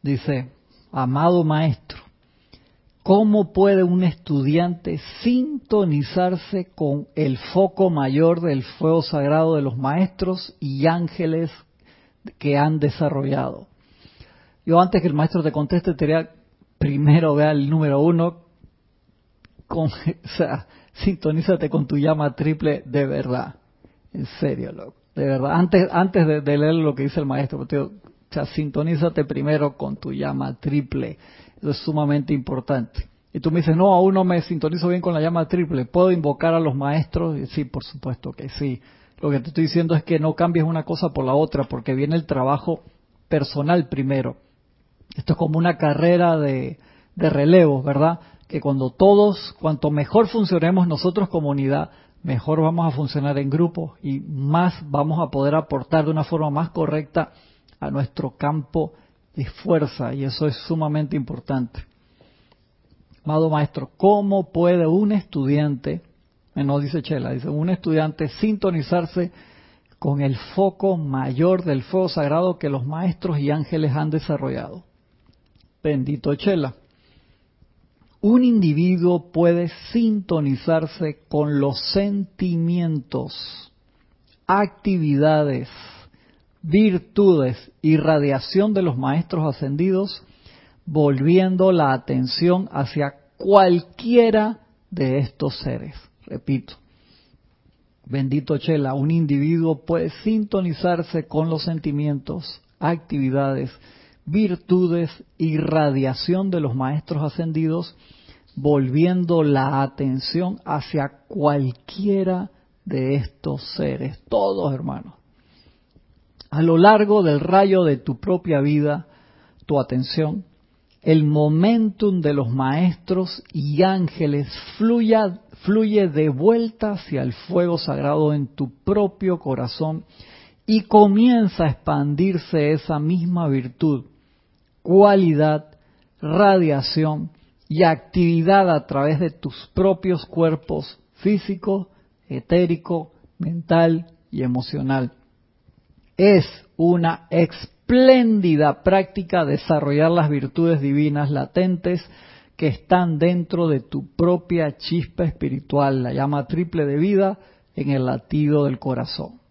Dice, amado maestro, ¿Cómo puede un estudiante sintonizarse con el foco mayor del fuego sagrado de los maestros y ángeles que han desarrollado? Yo antes que el maestro te conteste, te diría primero vea el número uno, con, <laughs> o sea, sintonízate con tu llama triple de verdad. En serio, loco. De verdad. Antes, antes de, leer lo que dice el maestro, te o sea, sintonízate primero con tu llama triple eso es sumamente importante. Y tú me dices, no, aún no me sintonizo bien con la llama triple. ¿Puedo invocar a los maestros? sí, por supuesto que sí. Lo que te estoy diciendo es que no cambies una cosa por la otra, porque viene el trabajo personal primero. Esto es como una carrera de, de relevo, ¿verdad? Que cuando todos, cuanto mejor funcionemos nosotros como unidad, mejor vamos a funcionar en grupo y más vamos a poder aportar de una forma más correcta a nuestro campo de fuerza y eso es sumamente importante. Amado maestro, ¿cómo puede un estudiante, no dice Chela, dice un estudiante sintonizarse con el foco mayor del fuego sagrado que los maestros y ángeles han desarrollado? Bendito Chela. Un individuo puede sintonizarse con los sentimientos, actividades, virtudes y radiación de los maestros ascendidos, volviendo la atención hacia cualquiera de estos seres. Repito, bendito Chela, un individuo puede sintonizarse con los sentimientos, actividades, virtudes y radiación de los maestros ascendidos, volviendo la atención hacia cualquiera de estos seres, todos hermanos a lo largo del rayo de tu propia vida, tu atención, el momentum de los maestros y ángeles fluye de vuelta hacia el fuego sagrado en tu propio corazón y comienza a expandirse esa misma virtud, cualidad, radiación y actividad a través de tus propios cuerpos físico, etérico, mental y emocional es una espléndida práctica desarrollar las virtudes divinas latentes que están dentro de tu propia chispa espiritual, la llama triple de vida, en el latido del corazón.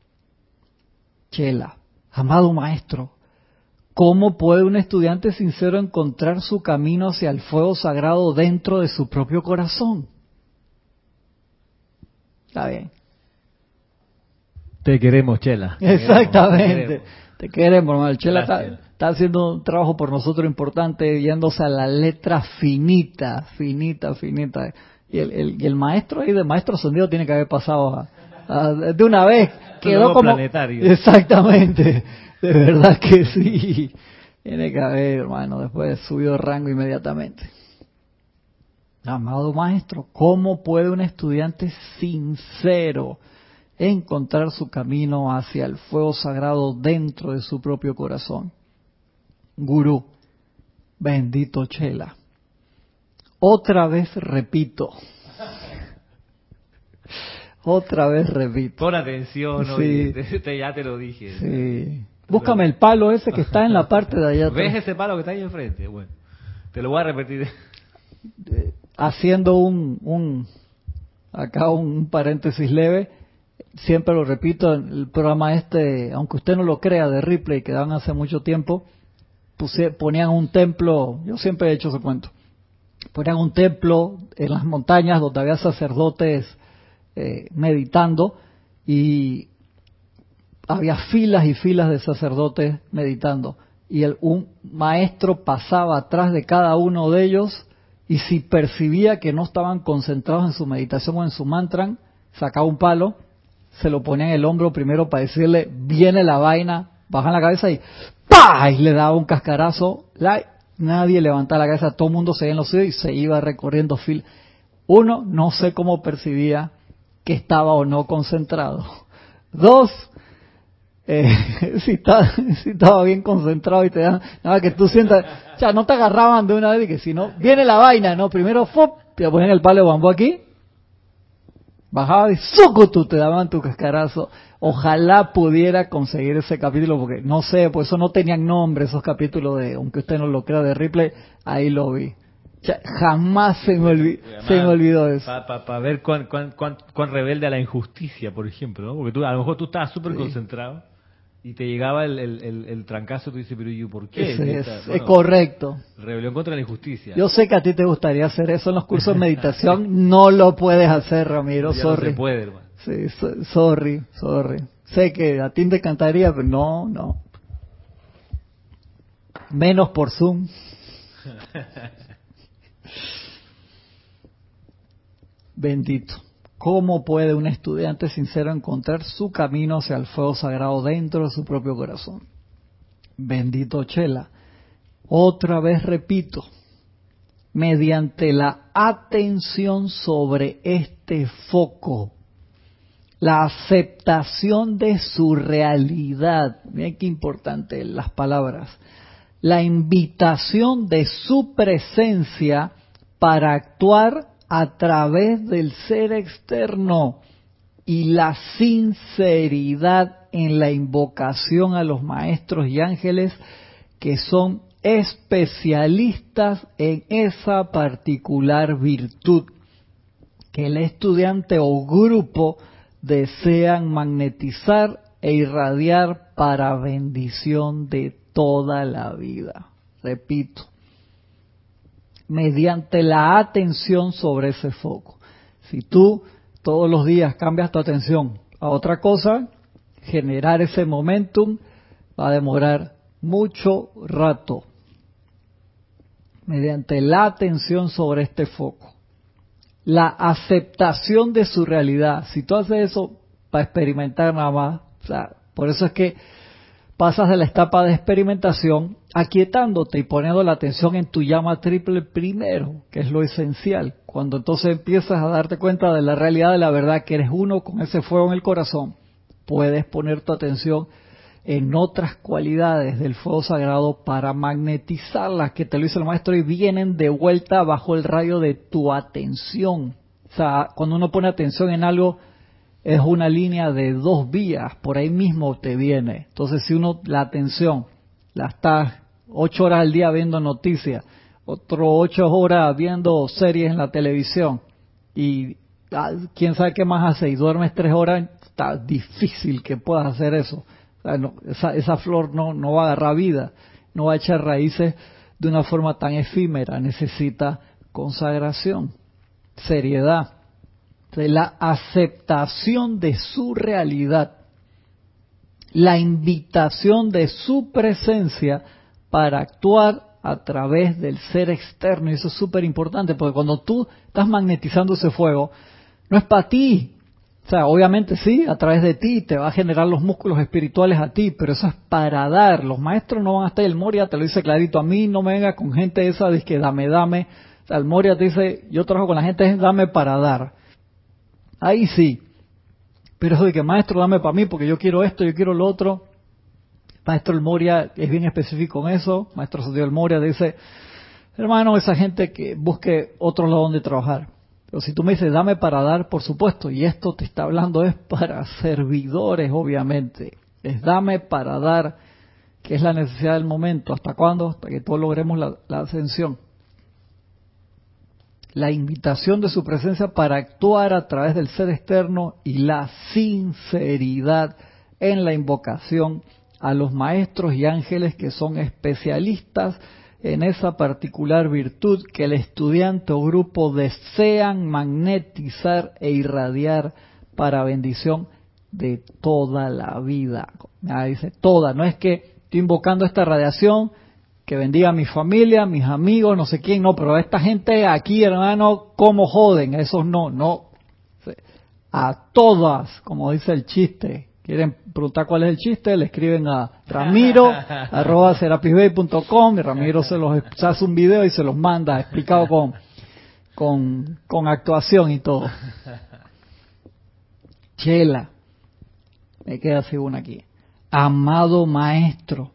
Chela, amado maestro, ¿cómo puede un estudiante sincero encontrar su camino hacia el fuego sagrado dentro de su propio corazón? Está bien. Te queremos, Chela. Exactamente. Te queremos, hermano. Chela está, haciendo un trabajo por nosotros importante, yéndose a la letra finita, finita, finita. Y el, el, maestro ahí de maestro sonido tiene que haber pasado de una vez. Quedó como. Planetario. Exactamente. De verdad que sí. Tiene que haber, hermano, después subió de rango inmediatamente. Amado maestro, ¿cómo puede un estudiante sincero encontrar su camino hacia el fuego sagrado dentro de su propio corazón? Gurú, bendito Chela. Otra vez repito. Otra vez repito. Pon atención, sí. ya te lo dije. Sí. Búscame el palo ese que está en la parte de allá. ¿Ves ese palo que está ahí enfrente? Bueno, te lo voy a repetir haciendo un, un acá un paréntesis leve, siempre lo repito, el programa este, aunque usted no lo crea, de Ripley, que dan hace mucho tiempo, puse, ponían un templo, yo siempre he hecho ese cuento, ponían un templo en las montañas donde había sacerdotes eh, meditando y había filas y filas de sacerdotes meditando y el, un maestro pasaba atrás de cada uno de ellos y si percibía que no estaban concentrados en su meditación o en su mantra, sacaba un palo, se lo ponía en el hombro primero para decirle, viene la vaina, bajan la cabeza y ¡pah! y le daba un cascarazo. nadie levantaba la cabeza, todo el mundo se en los y se iba recorriendo fil. Uno, no sé cómo percibía que estaba o no concentrado. Dos, eh, <laughs> si, está, si estaba bien concentrado y te dan, nada que tú sientas, ya no te agarraban de una vez y que si no, viene la vaina, ¿no? Primero, ¡fop! te ponían el palo de bambú aquí, bajaba y tú te daban tu cascarazo. Ojalá pudiera conseguir ese capítulo, porque no sé, por eso no tenían nombre esos capítulos de, aunque usted no lo crea, de Ripley, ahí lo vi. jamás se me, olvidó, se me olvidó eso. Para ver cuán, cuán, cuán, rebelde a la injusticia, por ejemplo, ¿no? Porque tú, a lo mejor tú estabas súper concentrado y te llegaba el, el, el, trancazo, tú dices, pero ¿y por qué? es, correcto. Rebelión contra la injusticia. Yo sé que a ti te gustaría hacer eso en los cursos de meditación, <laughs> no lo puedes hacer, Ramiro, sorry. No se puede, hermano. Sí, sorry, sorry. Sé que a ti te encantaría, pero no, no. Menos por Zoom. <laughs> Bendito. ¿Cómo puede un estudiante sincero encontrar su camino hacia el fuego sagrado dentro de su propio corazón? Bendito Chela. Otra vez repito, mediante la atención sobre este foco, la aceptación de su realidad, miren qué importante las palabras, la invitación de su presencia para actuar a través del ser externo y la sinceridad en la invocación a los maestros y ángeles que son especialistas en esa particular virtud que el estudiante o grupo desean magnetizar e irradiar para bendición de toda la vida. Repito, mediante la atención sobre ese foco. Si tú todos los días cambias tu atención a otra cosa, generar ese momentum va a demorar mucho rato. Mediante la atención sobre este foco. La aceptación de su realidad. Si tú haces eso para experimentar nada más, o sea, por eso es que pasas de la etapa de experimentación aquietándote y poniendo la atención en tu llama triple primero, que es lo esencial. Cuando entonces empiezas a darte cuenta de la realidad de la verdad que eres uno con ese fuego en el corazón, puedes poner tu atención en otras cualidades del fuego sagrado para magnetizarlas, que te lo dice el maestro, y vienen de vuelta bajo el rayo de tu atención. O sea, cuando uno pone atención en algo, es una línea de dos vías, por ahí mismo te viene. Entonces, si uno la atención la está ocho horas al día viendo noticias, otro ocho horas viendo series en la televisión y ah, quién sabe qué más hace y duermes tres horas, está difícil que puedas hacer eso. esa, esa flor no, no va a agarrar vida, no va a echar raíces de una forma tan efímera, necesita consagración, seriedad, de la aceptación de su realidad, la invitación de su presencia para actuar a través del ser externo. Y eso es súper importante, porque cuando tú estás magnetizando ese fuego, no es para ti. O sea, obviamente sí, a través de ti te va a generar los músculos espirituales a ti, pero eso es para dar. Los maestros no van a estar, el Moria te lo dice clarito, a mí no me venga con gente esa de que dame, dame. O sea, el Moria te dice, yo trabajo con la gente, es dame para dar. Ahí sí. Pero eso de que maestro, dame para mí porque yo quiero esto, yo quiero lo otro. Maestro El Moria es bien específico en eso. Maestro Santiago El Moria dice, hermano, esa gente que busque otro lado donde trabajar. Pero si tú me dices, dame para dar, por supuesto, y esto te está hablando es para servidores, obviamente. Es dame para dar, que es la necesidad del momento. ¿Hasta cuándo? Hasta que todos logremos la ascensión la invitación de su presencia para actuar a través del ser externo y la sinceridad en la invocación a los maestros y ángeles que son especialistas en esa particular virtud que el estudiante o grupo desean magnetizar e irradiar para bendición de toda la vida. Ah, dice toda, no es que estoy invocando esta radiación que bendiga a mi familia, mis amigos, no sé quién, no, pero a esta gente aquí, hermano, ¿cómo joden? Esos no, no. A todas, como dice el chiste. ¿Quieren preguntar cuál es el chiste? Le escriben a ramiro, <laughs> arroba y Ramiro se los hace un video y se los manda explicado con, con, con actuación y todo. <laughs> Chela, me queda según aquí. Amado maestro,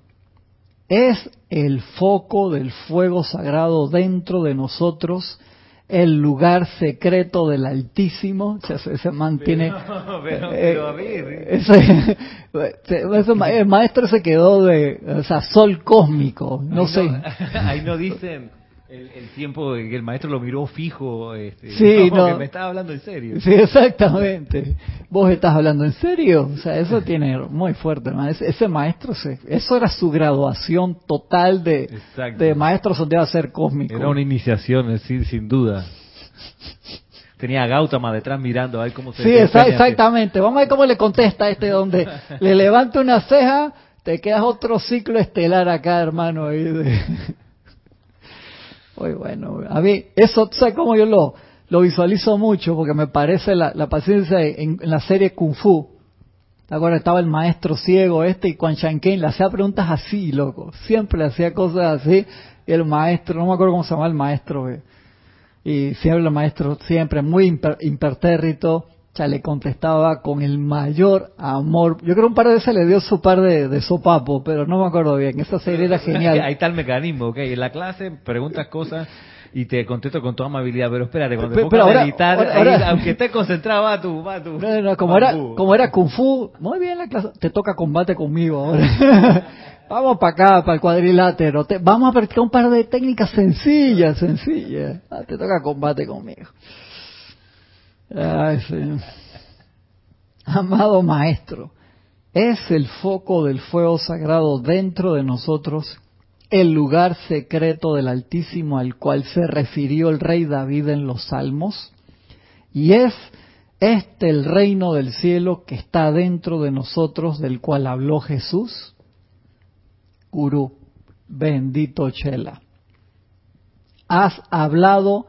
es el foco del fuego sagrado dentro de nosotros, el lugar secreto del Altísimo, se mantiene... <laughs> <laughs> el maestro se quedó de, o sea, sol cósmico, no, sé. <laughs> ahí no dicen el, tiempo que el maestro lo miró fijo, este, sí, no, me estaba hablando en serio. Sí, exactamente. ¿Vos estás hablando en serio? O sea, eso tiene muy fuerte. Ese, maestro, eso era su graduación total de, de maestro a ser cósmico. Era una iniciación, sí, sin duda. Tenía a Gautama detrás mirando a ver cómo se Sí, exactamente. Vamos a ver cómo le contesta a este donde le levanta una ceja, te quedas otro ciclo estelar acá, hermano. Ahí de... Muy bueno. A mí, eso, ¿sabes cómo yo lo, lo visualizo mucho? Porque me parece la, paciencia en, la serie Kung Fu. Ahora estaba el maestro ciego este y Quan Shanken le hacía preguntas así, loco. Siempre hacía cosas así. Y el maestro, no me acuerdo cómo se llama el maestro, y siempre el maestro, siempre muy impertérrito, ya le contestaba con el mayor amor. Yo creo un par de veces le dio su par de, de sopapo, pero no me acuerdo bien. Esa serie era <laughs> genial. Ahí está el mecanismo, ok. En la clase preguntas cosas y te contesto con toda amabilidad, pero espérate, cuando te pongas a meditar, aunque estés concentrado, va tu, va tu. <laughs> No, no, como, era, como era Kung Fu, muy bien la clase, te toca combate conmigo ahora. <laughs> vamos para acá, para el cuadrilátero, vamos a practicar un par de técnicas sencillas, sencillas. Ah, te toca combate conmigo. Amado Maestro, es el foco del fuego sagrado dentro de nosotros, el lugar secreto del Altísimo al cual se refirió el rey David en los Salmos, y es este el reino del cielo que está dentro de nosotros, del cual habló Jesús. Gurú, bendito Chela, has hablado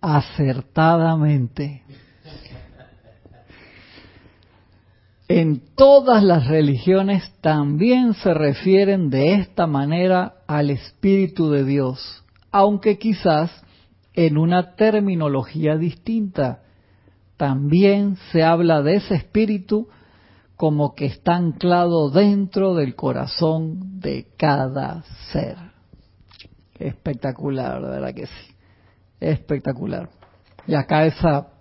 acertadamente. En todas las religiones también se refieren de esta manera al Espíritu de Dios, aunque quizás en una terminología distinta. También se habla de ese Espíritu como que está anclado dentro del corazón de cada ser. Espectacular, de verdad que sí. Espectacular. Y acá esa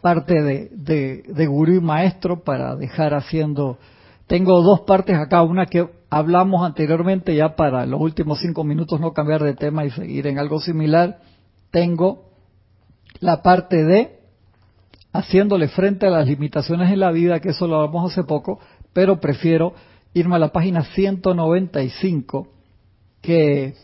parte de, de, de gurú y maestro para dejar haciendo... Tengo dos partes acá, una que hablamos anteriormente ya para los últimos cinco minutos no cambiar de tema y seguir en algo similar. Tengo la parte de haciéndole frente a las limitaciones en la vida, que eso lo hablamos hace poco, pero prefiero irme a la página 195, que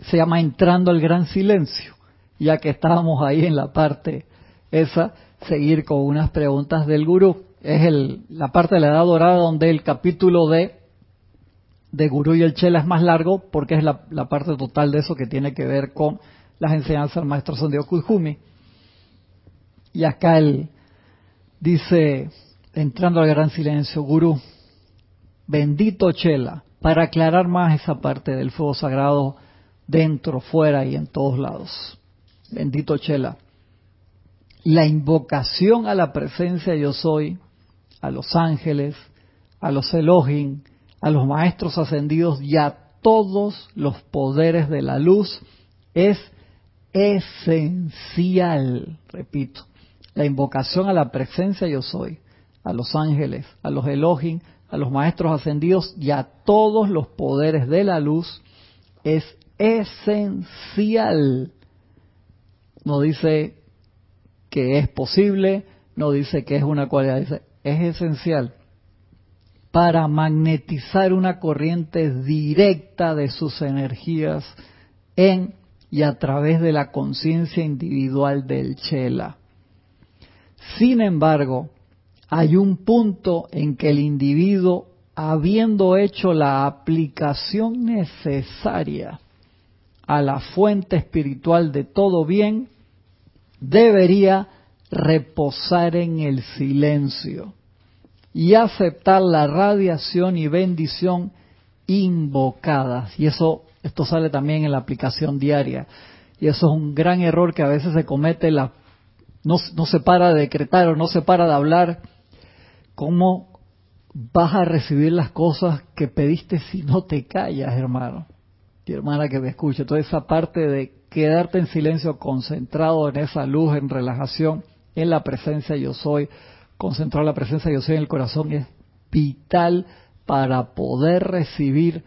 se llama Entrando al Gran Silencio, ya que estábamos ahí en la parte esa, seguir con unas preguntas del gurú. Es el, la parte de la edad dorada donde el capítulo de, de gurú y el chela es más largo porque es la, la parte total de eso que tiene que ver con las enseñanzas del maestro Sandio Kujumi. Y acá él dice, entrando al gran silencio, gurú, bendito chela, para aclarar más esa parte del fuego sagrado dentro, fuera y en todos lados. Bendito Chela. La invocación a la presencia yo soy, a los ángeles, a los Elohim, a los maestros ascendidos y a todos los poderes de la luz es esencial, repito, la invocación a la presencia yo soy, a los ángeles, a los Elohim, a los maestros ascendidos y a todos los poderes de la luz es esencial. No dice que es posible, no dice que es una cualidad, dice es esencial para magnetizar una corriente directa de sus energías en y a través de la conciencia individual del Chela. Sin embargo, hay un punto en que el individuo, habiendo hecho la aplicación necesaria a la fuente espiritual de todo bien, debería reposar en el silencio y aceptar la radiación y bendición invocadas. Y eso, esto sale también en la aplicación diaria. Y eso es un gran error que a veces se comete, la, no, no se para de decretar o no se para de hablar. ¿Cómo vas a recibir las cosas que pediste si no te callas, hermano? hermana que me escuche, toda esa parte de quedarte en silencio, concentrado en esa luz, en relajación, en la presencia yo soy, concentrar la presencia yo soy en el corazón es vital para poder recibir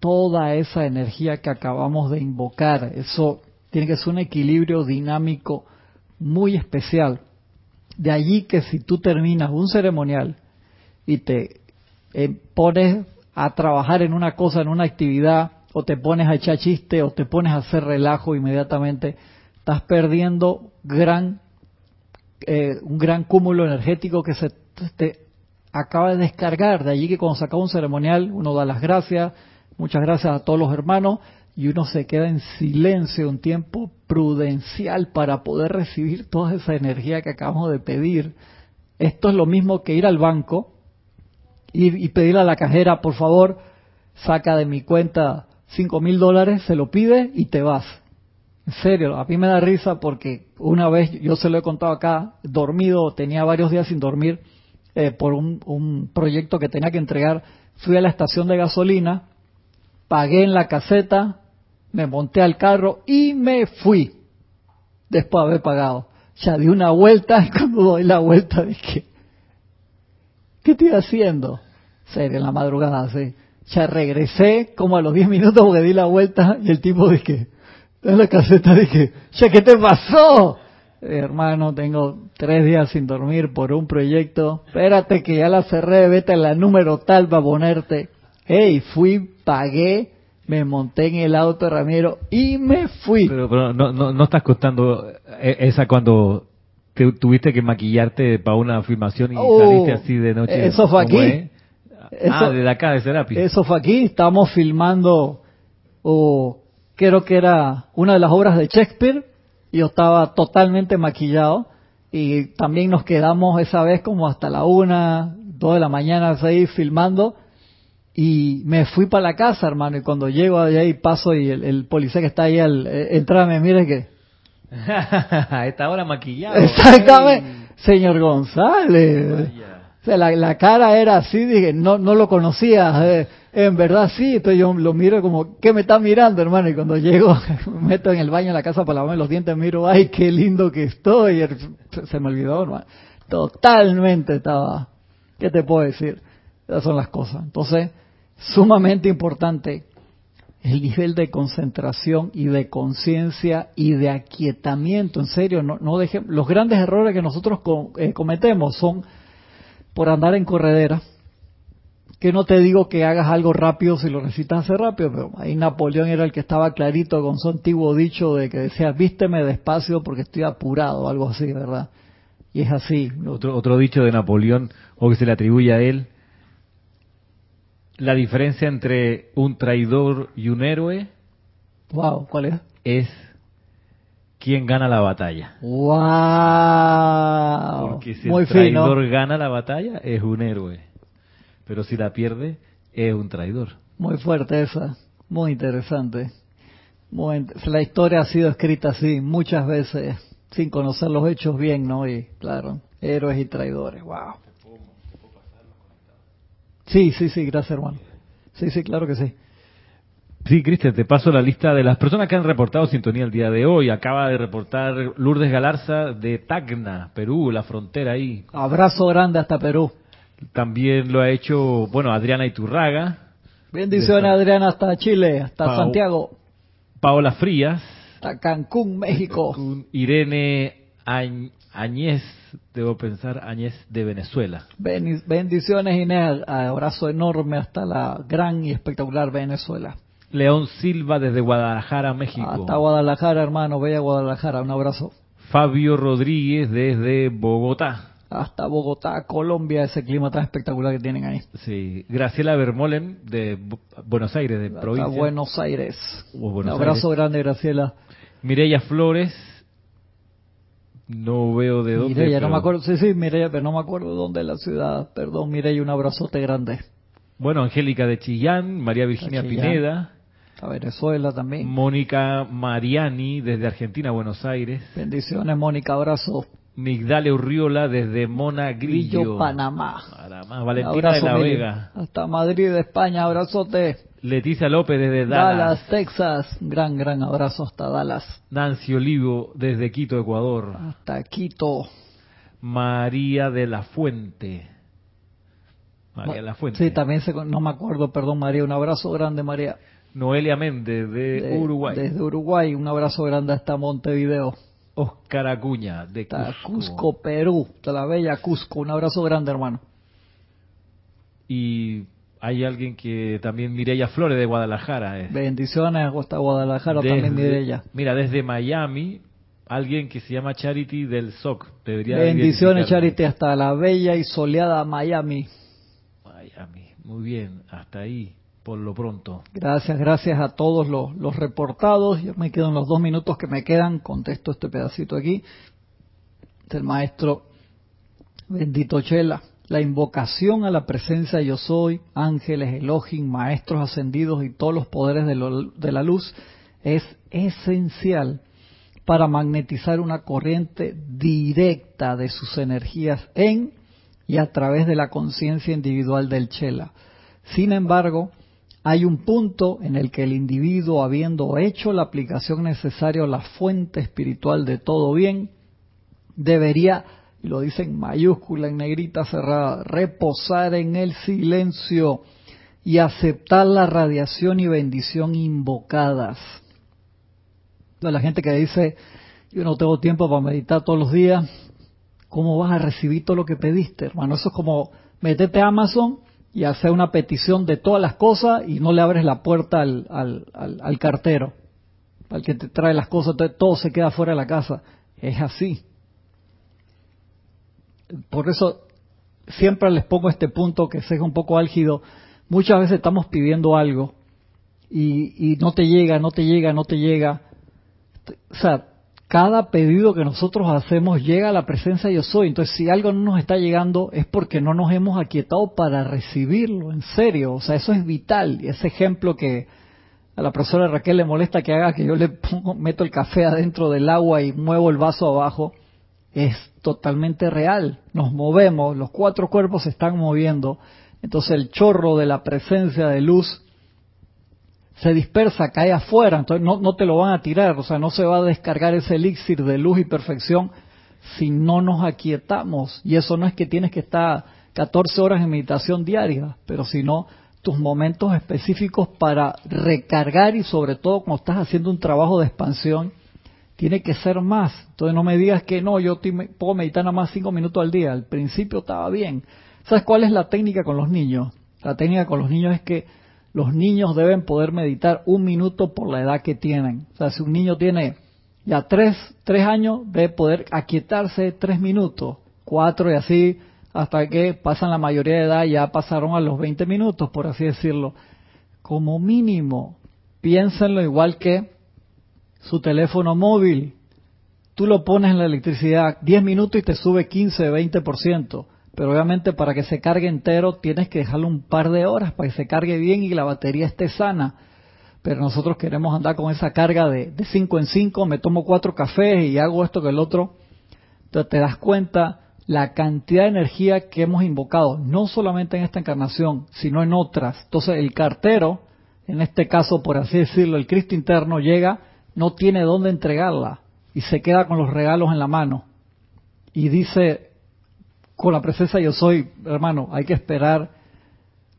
toda esa energía que acabamos de invocar. Eso tiene que ser un equilibrio dinámico muy especial. De allí que si tú terminas un ceremonial y te eh, pones a trabajar en una cosa, en una actividad, o te pones a echar chiste o te pones a hacer relajo inmediatamente, estás perdiendo gran eh, un gran cúmulo energético que se te acaba de descargar. De allí que cuando se acaba un ceremonial uno da las gracias, muchas gracias a todos los hermanos y uno se queda en silencio un tiempo prudencial para poder recibir toda esa energía que acabamos de pedir. Esto es lo mismo que ir al banco y, y pedirle a la cajera, por favor, saca de mi cuenta cinco mil dólares, se lo pide y te vas. En serio, a mí me da risa porque una vez, yo se lo he contado acá, dormido, tenía varios días sin dormir eh, por un, un proyecto que tenía que entregar, fui a la estación de gasolina, pagué en la caseta, me monté al carro y me fui después de haber pagado. Ya di una vuelta <laughs> y cuando doy la vuelta dije, ¿qué estoy haciendo? Serio, en la madrugada, sí. Ya regresé como a los 10 minutos porque di la vuelta y el tipo dije, en la caseta dije, ya, ¿qué te pasó? Hermano, tengo tres días sin dormir por un proyecto. Espérate que ya la cerré, vete a la número tal para ponerte. Hey, fui, pagué, me monté en el auto, Ramiro, y me fui. Pero, pero no, no, no estás contando eh, esa cuando te, tuviste que maquillarte para una filmación y Oh, saliste así de noche. eso fue ¿Cómo aquí. es? Eso- ah, de acá, de Serapis. Eso fue aquí, estábamos filmando, o creo que era una de las obras de Shakespeare, y yo estaba totalmente maquillado, y también nos quedamos esa vez como hasta la una, dos de la mañana ahí filmando, y me fui para la casa, hermano, y cuando llego allá y paso y el, el policía que está ahí al eh, entrar me mira que, <laughs> a esta hora maquillado. exactamente, señor González. Vaya. La, cara era así, dije, no, no lo conocía, eh, en verdad sí, entonces yo lo miro como, ¿qué me está mirando, hermano? Y cuando llego, <laughs> me meto en el baño en la casa para lavarme los dientes, miro, ay, qué lindo que estoy, se- me olvidó, hermano. Totalmente estaba, ¿qué te puedo decir? Esas son las cosas. Entonces, sumamente importante el nivel de concentración y de conciencia y de aquietamiento. En serio, no, no los grandes errores que nosotros eh, cometemos son por andar en corredera. Que no te digo que hagas algo rápido si lo necesitas hacer rápido, pero ahí Napoleón era el que estaba clarito con su antiguo dicho de que decía, vísteme despacio porque estoy apurado, algo así, ¿verdad? Y es así. Otro, otro dicho de Napoleón, o que se le atribuye a él, la diferencia entre un traidor y un héroe. Wow, ¿cuál es? Es quién gana la batalla. Wow. Porque si el traidor gana la batalla es un héroe, pero si la pierde es un traidor. Muy fuerte esa, muy interesante. la historia ha sido escrita así muchas veces sin conocer los hechos bien, ¿no? Y claro, héroes y traidores. Wow. Sí, sí, sí, gracias hermano. Sí, sí, claro que sí. Sí, Cristian, te paso la lista de las personas que han reportado sintonía el día de hoy. Acaba de reportar Lourdes Galarza de Tacna, Perú, la frontera ahí. Abrazo grande hasta Perú. También lo ha hecho, bueno, Adriana Iturraga. Bendiciones, Adriana, hasta Chile, hasta Santiago. Paola Frías. Hasta Cancún, México. Irene Añez debo pensar, Añez de Venezuela. Bendiciones, Inés. Abrazo enorme hasta la gran y espectacular Venezuela. León Silva desde Guadalajara, México. Hasta Guadalajara, hermano. Bella Guadalajara. Un abrazo. Fabio Rodríguez desde Bogotá. Hasta Bogotá, Colombia, ese clima tan espectacular que tienen ahí. Sí. Graciela Bermolen de Buenos Aires, de provincia. Buenos Aires. Un abrazo grande, Graciela. Mireya Flores no veo de dónde. Mireya, no me acuerdo. Sí, sí, Mireya, pero no me acuerdo de dónde es la ciudad. Perdón, Mireya, un abrazote grande. Bueno, Angélica de Chillán, María Virginia Pineda. A Venezuela también. Mónica Mariani, desde Argentina, Buenos Aires. Bendiciones, Mónica, abrazo. Migdale Urriola, desde Mona Grillo. Panamá. Panamá. Valentina de la Vega. Hasta Madrid, España, abrazote. Leticia López desde Dallas. Dallas, Texas. Gran, gran abrazo hasta Dallas. Nancy Olivo desde Quito, Ecuador. Hasta Quito. María de la Fuente. María de la Fuente. Sí, también se, no me acuerdo, perdón María. Un abrazo grande, María. Noelia Méndez de, Uruguay. Desde Uruguay. Un abrazo grande hasta Montevideo. Oscar Acuña de Cusco. Cusco, Perú. De la bella Cusco. Un abrazo grande, hermano. Y hay alguien que también Mireya Flores de Guadalajara. Eh. Bendiciones hasta Guadalajara también Mireya. Mira, desde Miami, alguien que se llama Charity del SOC. Debería Bendiciones Charity hasta la bella y soleada Miami. Miami, muy bien, hasta ahí por lo pronto. Gracias, gracias a todos los, reportados. Yo me quedo en los dos minutos que me quedan, contesto este pedacito aquí. Del maestro Bendito Chela la invocación a la presencia yo soy, ángeles, Elohim, maestros ascendidos y todos los poderes de, la luz es esencial para magnetizar una corriente directa de sus energías en y a través de la conciencia individual del Chela. Sin embargo, hay un punto en el que el individuo, habiendo hecho la aplicación necesaria a la fuente espiritual de todo bien, debería y lo dice en mayúscula, en negrita cerrada, reposar en el silencio y aceptar la radiación y bendición invocadas. la gente que dice, yo no tengo tiempo para meditar todos los días, ¿cómo vas a recibir todo lo que pediste, hermano? Eso es como meterte a Amazon y hacer una petición de todas las cosas y no le abres la puerta al, al, al, al cartero, al que te trae las cosas, todo se queda fuera de la casa. Es así por eso siempre les pongo este punto que sea un poco álgido. Muchas veces estamos pidiendo algo y, no te llega, no te llega, no te llega. O sea, cada pedido que nosotros hacemos llega a la presencia de yo soy. Entonces, si algo no nos está llegando es porque no nos hemos aquietado para recibirlo, en serio. O sea, eso es vital. Y ese ejemplo que a la profesora Raquel le molesta que haga, que yo le <laughs> pongo, meto el café adentro del agua y muevo el vaso abajo, es totalmente real. Nos movemos, los cuatro cuerpos se están moviendo. Entonces el chorro de la presencia de luz se dispersa, cae afuera, entonces no, no te lo van a tirar, o sea, no se va a descargar ese elixir de luz y perfección si no nos aquietamos. Y eso no es que tienes que estar 14 horas en meditación diaria, pero si no, tus momentos específicos para recargar y sobre todo cuando estás haciendo un trabajo de expansión, tiene que ser más. Entonces no me digas que no, yo puedo meditar nada más cinco minutos al día. Al principio estaba bien. ¿Sabes cuál es la técnica con los niños? La técnica con los niños es que los niños deben poder meditar un minuto por la edad que tienen. O sea, si un niño tiene ya tres, tres años, debe poder aquietarse tres minutos, cuatro y así, hasta que pasan la mayoría de edad, ya pasaron a los 20 minutos, por así decirlo. Como mínimo, piénsenlo igual que su teléfono móvil. Tú lo pones en la electricidad 10 minutos y te sube 15, 20%. Pero obviamente para que se cargue entero tienes que dejarlo un par de horas para que se cargue bien y la batería esté sana. Pero nosotros queremos andar con esa carga de, de cinco en cinco, me tomo cuatro cafés y hago esto que el otro. Entonces te das cuenta la cantidad de energía que hemos invocado, no solamente en esta encarnación, sino en otras. Entonces el cartero, en este caso por así decirlo, el Cristo interno llega, no tiene dónde entregarla y se queda con los regalos en la mano. Y dice, con la presencia yo soy, hermano, hay que esperar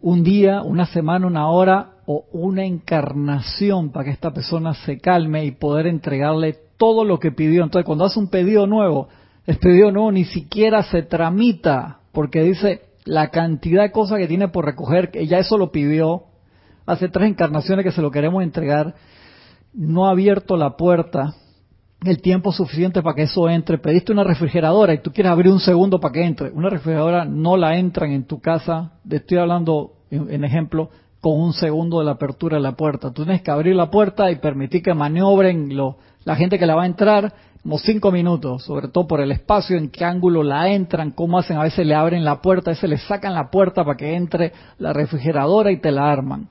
un día, una semana, una hora o una encarnación para que esta persona se calme y poder entregarle todo lo que pidió. Entonces, cuando hace un pedido nuevo, el pedido nuevo ni siquiera se tramita porque dice la cantidad de cosas que tiene por recoger, que ya eso lo pidió. Hace tres encarnaciones que se lo queremos entregar. No ha abierto la puerta el tiempo suficiente para que eso entre. Pediste una refrigeradora y tú quieres abrir un segundo para que entre. Una refrigeradora no la entran en tu casa, estoy hablando en, ejemplo, con un segundo de la apertura de la puerta. Tú tienes que abrir la puerta y permitir que maniobren la gente que la va a entrar como cinco minutos, sobre todo por el espacio, en qué ángulo la entran, cómo hacen, a veces le abren la puerta, a veces le sacan la puerta para que entre la refrigeradora y te la arman.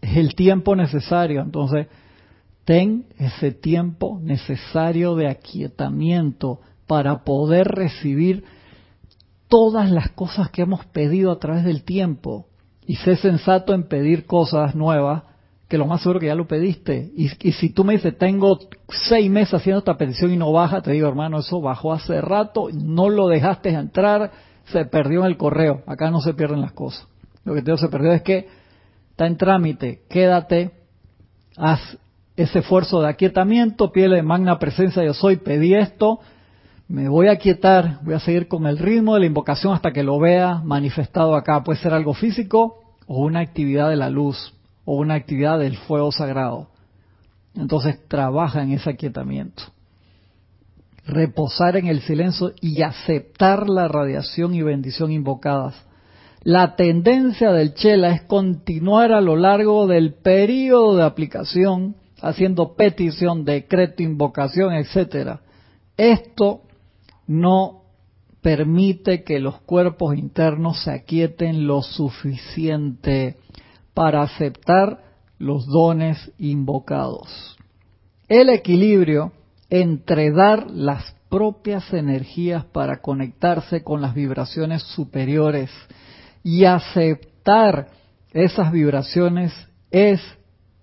Es el tiempo necesario, entonces ten ese tiempo necesario de aquietamiento para poder recibir todas las cosas que hemos pedido a través del tiempo. Y sé sensato en pedir cosas nuevas, que lo más seguro que ya lo pediste. Y, si tú me dices, tengo seis meses haciendo esta petición y no baja, te digo, hermano, eso bajó hace rato, no lo dejaste entrar, se perdió en el correo. Acá no se pierden las cosas. Lo que te digo se perdió es que está en trámite, quédate, haz ese esfuerzo de aquietamiento, piel de magna presencia yo soy, pedí esto, me voy a aquietar, voy a seguir con el ritmo de la invocación hasta que lo vea manifestado acá. Puede ser algo físico o una actividad de la luz o una actividad del fuego sagrado. Entonces trabaja en ese aquietamiento. Reposar en el silencio y aceptar la radiación y bendición invocadas. La tendencia del Chela es continuar a lo largo del periodo de aplicación haciendo petición, decreto, invocación, etcétera. Esto no permite que los cuerpos internos se aquieten lo suficiente para aceptar los dones invocados. El equilibrio entre dar las propias energías para conectarse con las vibraciones superiores y aceptar esas vibraciones es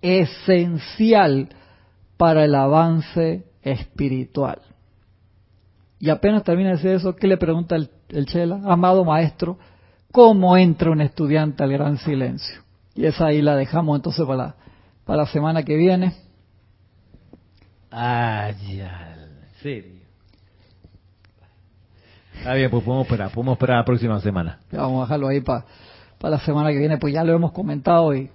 esencial para el avance espiritual. Y apenas termina de decir eso, ¿qué le pregunta el, Chela? Amado maestro, ¿cómo entra un estudiante al gran silencio? Y esa ahí la dejamos entonces para la, para la semana que viene. Ah, ya, serio. Está bien, pues podemos esperar, podemos esperar la próxima semana. vamos a dejarlo ahí para, para la semana que viene, pues ya lo hemos comentado y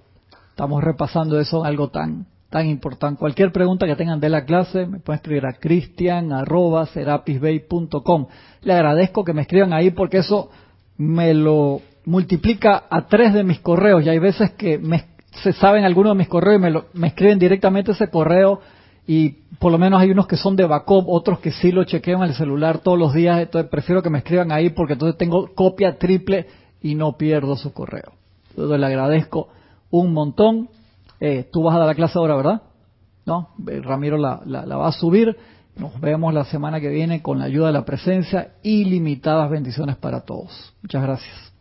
Estamos repasando eso, algo tan tan importante. Cualquier pregunta que tengan de la clase, me pueden escribir a cristian.serapisbay.com. Le agradezco que me escriban ahí porque eso me lo multiplica a tres de mis correos. Y hay veces que me, se saben algunos de mis correos y me, lo, me escriben directamente ese correo y por lo menos hay unos que son de backup, otros que sí lo chequeo en el celular todos los días, entonces prefiero que me escriban ahí porque entonces tengo copia triple y no pierdo su correo. Entonces le agradezco un montón. Eh, tú vas a dar la clase ahora, ¿verdad? ¿No? Eh, Ramiro la, la va a subir. Nos vemos la semana que viene con la ayuda de la presencia. Ilimitadas bendiciones para todos. Muchas gracias.